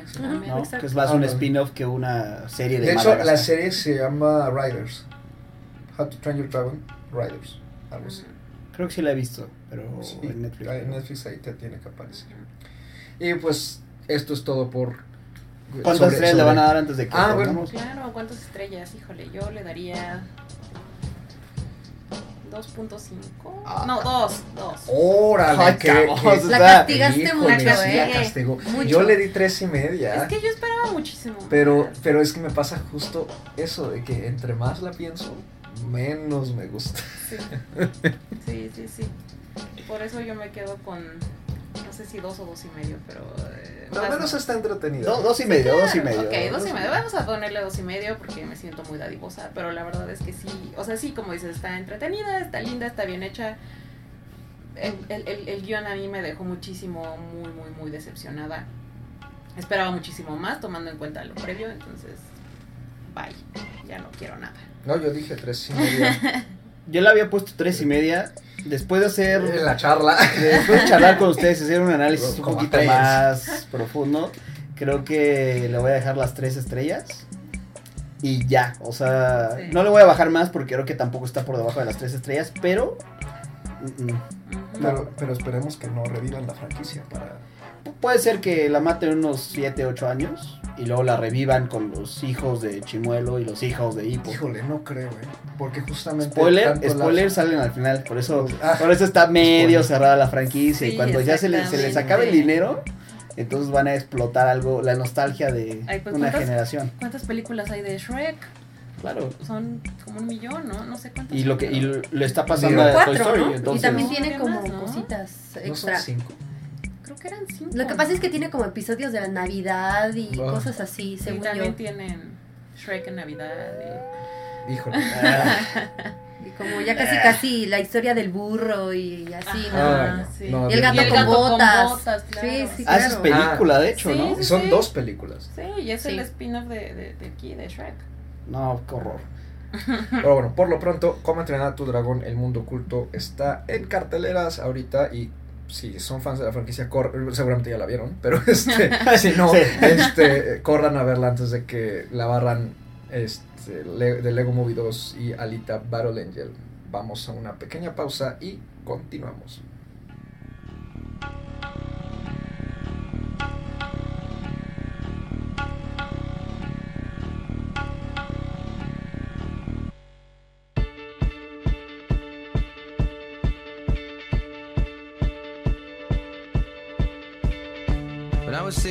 Que es más un spin-off que una serie de, De hecho, Madagascar. la serie se llama Riders. How to Train Your Dragon Riders. Algo así. Creo que sí la he visto, pero Sí, en Netflix. En Netflix ahí te tiene que aparecer. Y pues, esto es todo por. ¿Cuántas sobre- estrellas le sobre- van a dar antes de que Ah, bueno. Claro, ¿cuántas estrellas? Híjole, yo le daría 2.5. Ah. No, 2, 2. Órale, Ay, o sea, La castigaste Híjole, mucho, sí, ¿eh? la castigó. Mucho. Yo le di tres y media. Es que yo esperaba muchísimo. Pero, pero es que me pasa justo eso, de que entre más la pienso, menos me gusta. Sí. sí, sí, sí. Por eso yo me quedo con, no sé si dos o dos y medio, pero... eh, Pero al menos no. está entretenido. Do- dos y medio, Claro, dos y medio. Ok, dos y medio. Vamos a ponerle dos y medio porque me siento muy dadivosa. Pero la verdad es que sí. O sea, sí, como dices, está entretenida, está linda, está bien hecha. El, el, el, el guion a mí me dejó muchísimo, muy, muy, muy decepcionada. Esperaba muchísimo más tomando en cuenta lo previo. Entonces, bye. Ya no quiero nada. No, yo dije tres y media Yo le había puesto tres y media. Después de hacer. en la charla. Después de charlar con ustedes, hacer un análisis un poquito tres. más profundo, creo que le voy a dejar las tres estrellas. Y ya, o sea, Sí. no le voy a bajar más porque creo que tampoco está por debajo de las tres estrellas, pero mm, mm. Pero, pero esperemos que no revivan la franquicia para... puede ser que la maten unos 7, 8 años y luego la revivan con los hijos de Chimuelo y los hijos de Hippo. Híjole, no creo, eh. Porque justamente... Spoiler, spoiler salen al final, por eso, Ah. por eso está medio Spoiler. cerrada la franquicia y cuando ya se les, se les acabe el dinero, entonces van a explotar algo, la nostalgia de Ay, pues, una generación. ¿Cuántas películas hay de Shrek? Claro. Son como un millón, ¿no? No sé cuántas. Y lo que y lo- le está pasando a Toy Cuatro, Story, ¿no? entonces y también tiene ¿qué como no? cositas No extra. son cinco. Creo que eran cinco. Lo que pasa es que tiene como episodios de la Navidad y Ah. cosas así, Sí, según también yo. tienen Shrek en Navidad. y- Híjole. Ah, Y como ya casi casi la historia del burro y así, Ah, sí. no, Y el gato, Y el con, gato con botas. botas, claro. Sí, sí, ah, esa es claro. película, de hecho, Sí, ¿no? sí. Son dos películas. Sí, y es Sí. el spin-off de, de, de aquí, de Shrek. No, qué horror. Pero bueno, por lo pronto, Cómo entrenar a tu dragón, el mundo oculto, está en carteleras ahorita y si son fans de la franquicia, cor- seguramente ya la vieron, pero este, si no, Sí. este, corran a verla antes de que la barran este, Le- de Lego Movie 2 y Alita Battle Angel. Vamos a una pequeña pausa y continuamos.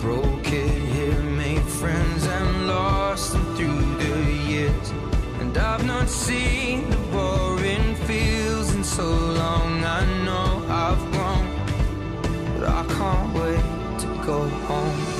broke it here, made friends and lost them through the years. And I've not seen the boring fields in so long. I know I've grown, but I can't wait to go home.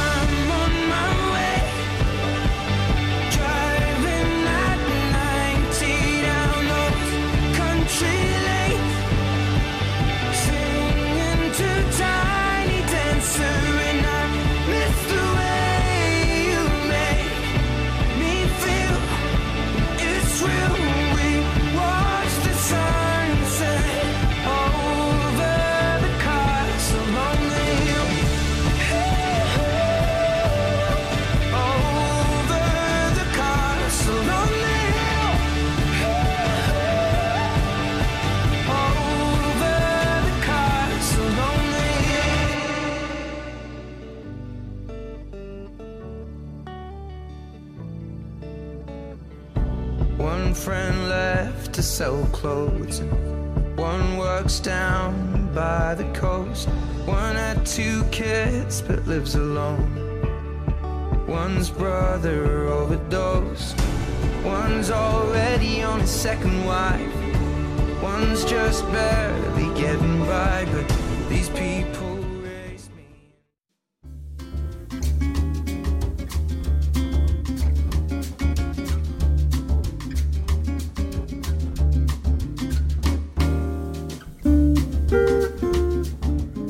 second wife. One's just barely getting by, but these people raised me.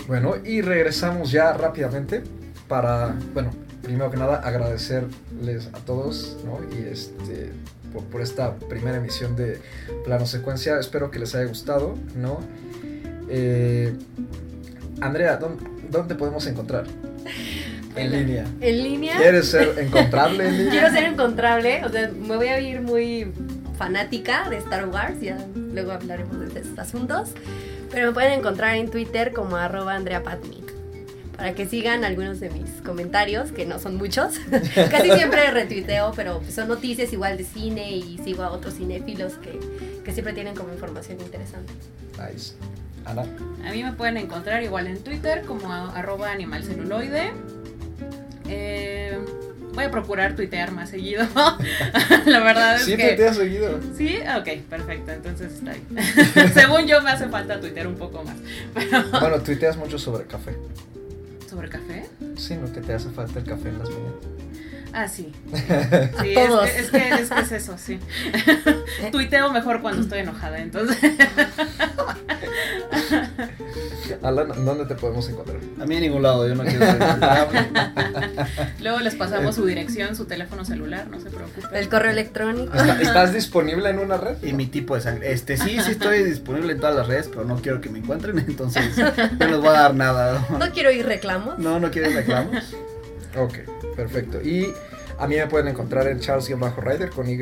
Bueno, y regresamos ya rápidamente para, bueno, primero que nada agradecerles a todos, ¿no? Y este, por, por esta primera emisión de Plano Secuencia, espero que les haya gustado, ¿no? Eh, Andrea, ¿dónde, dónde podemos encontrar? En línea. En línea. ¿Quieres ser encontrable en línea? Quiero ser encontrable, o sea, me voy a ir muy fanática de Star Wars, ya luego hablaremos de estos asuntos, pero me pueden encontrar en Twitter como arroba andreapatmi, para que sigan algunos de mis comentarios, que no son muchos, casi siempre retuiteo, pero pues son noticias igual de cine y sigo a otros cinéfilos que, que siempre tienen como información interesante. Nice. Ana. A mí me pueden encontrar igual en Twitter como a- arroba animalceluloide. Eh, voy a procurar tuitear más seguido. La verdad es Siempre que... te has seguido. Sí, ok, perfecto, entonces está bien. Según yo me hace falta tuitear un poco más. Pero, Bueno, tuiteas mucho sobre café. ¿Sobre café? Sí, ¿no? Que te hace falta el café en las mañanas. Ah, sí. Sí, todos. Es, que, es, que, es que es eso, sí. Tuiteo mejor cuando estoy enojada, entonces. Alan, ¿dónde te podemos encontrar? A mí en ningún lado, yo no quiero ser. Luego les pasamos su dirección, su teléfono celular, no se preocupen. El correo electrónico. ¿Está- ¿Estás disponible en una red? Y mi tipo de sangre. Este sí, sí estoy disponible en todas las redes, pero no quiero que me encuentren, entonces no les voy a dar nada. No quiero ir reclamos. No, no quiero reclamos. Ok, perfecto. Y a mí me pueden encontrar en Charles-Rider con Y.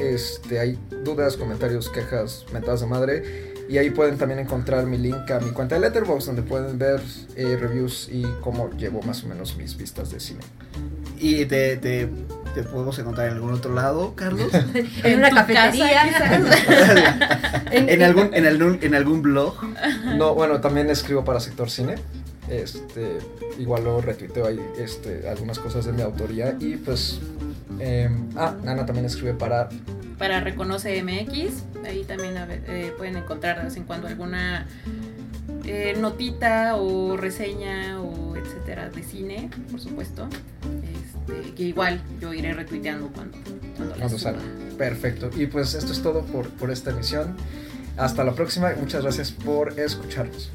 Este, hay dudas, comentarios, quejas, mentadas de madre. Y ahí pueden también encontrar mi link a mi cuenta de Letterboxd, donde pueden ver eh, reviews y cómo llevo más o menos mis vistas de cine. Y te, te te podemos encontrar en algún otro lado, Carlos. En una cafetería. casa, en, algún, en, algún, en algún blog. No, bueno, también escribo para Sector Cine. Este, igual luego retuiteo ahí este, algunas cosas de mi autoría. Y pues. em, ah, Ana también escribe para. Para Reconoce MX. Ahí también eh, pueden encontrar de vez en cuando alguna eh, notita o reseña o etcétera de cine, por supuesto. Este, que igual yo iré retuiteando cuando, cuando, salga. Perfecto. Y pues esto es todo por, por esta emisión. Hasta la próxima. Muchas gracias por escucharnos.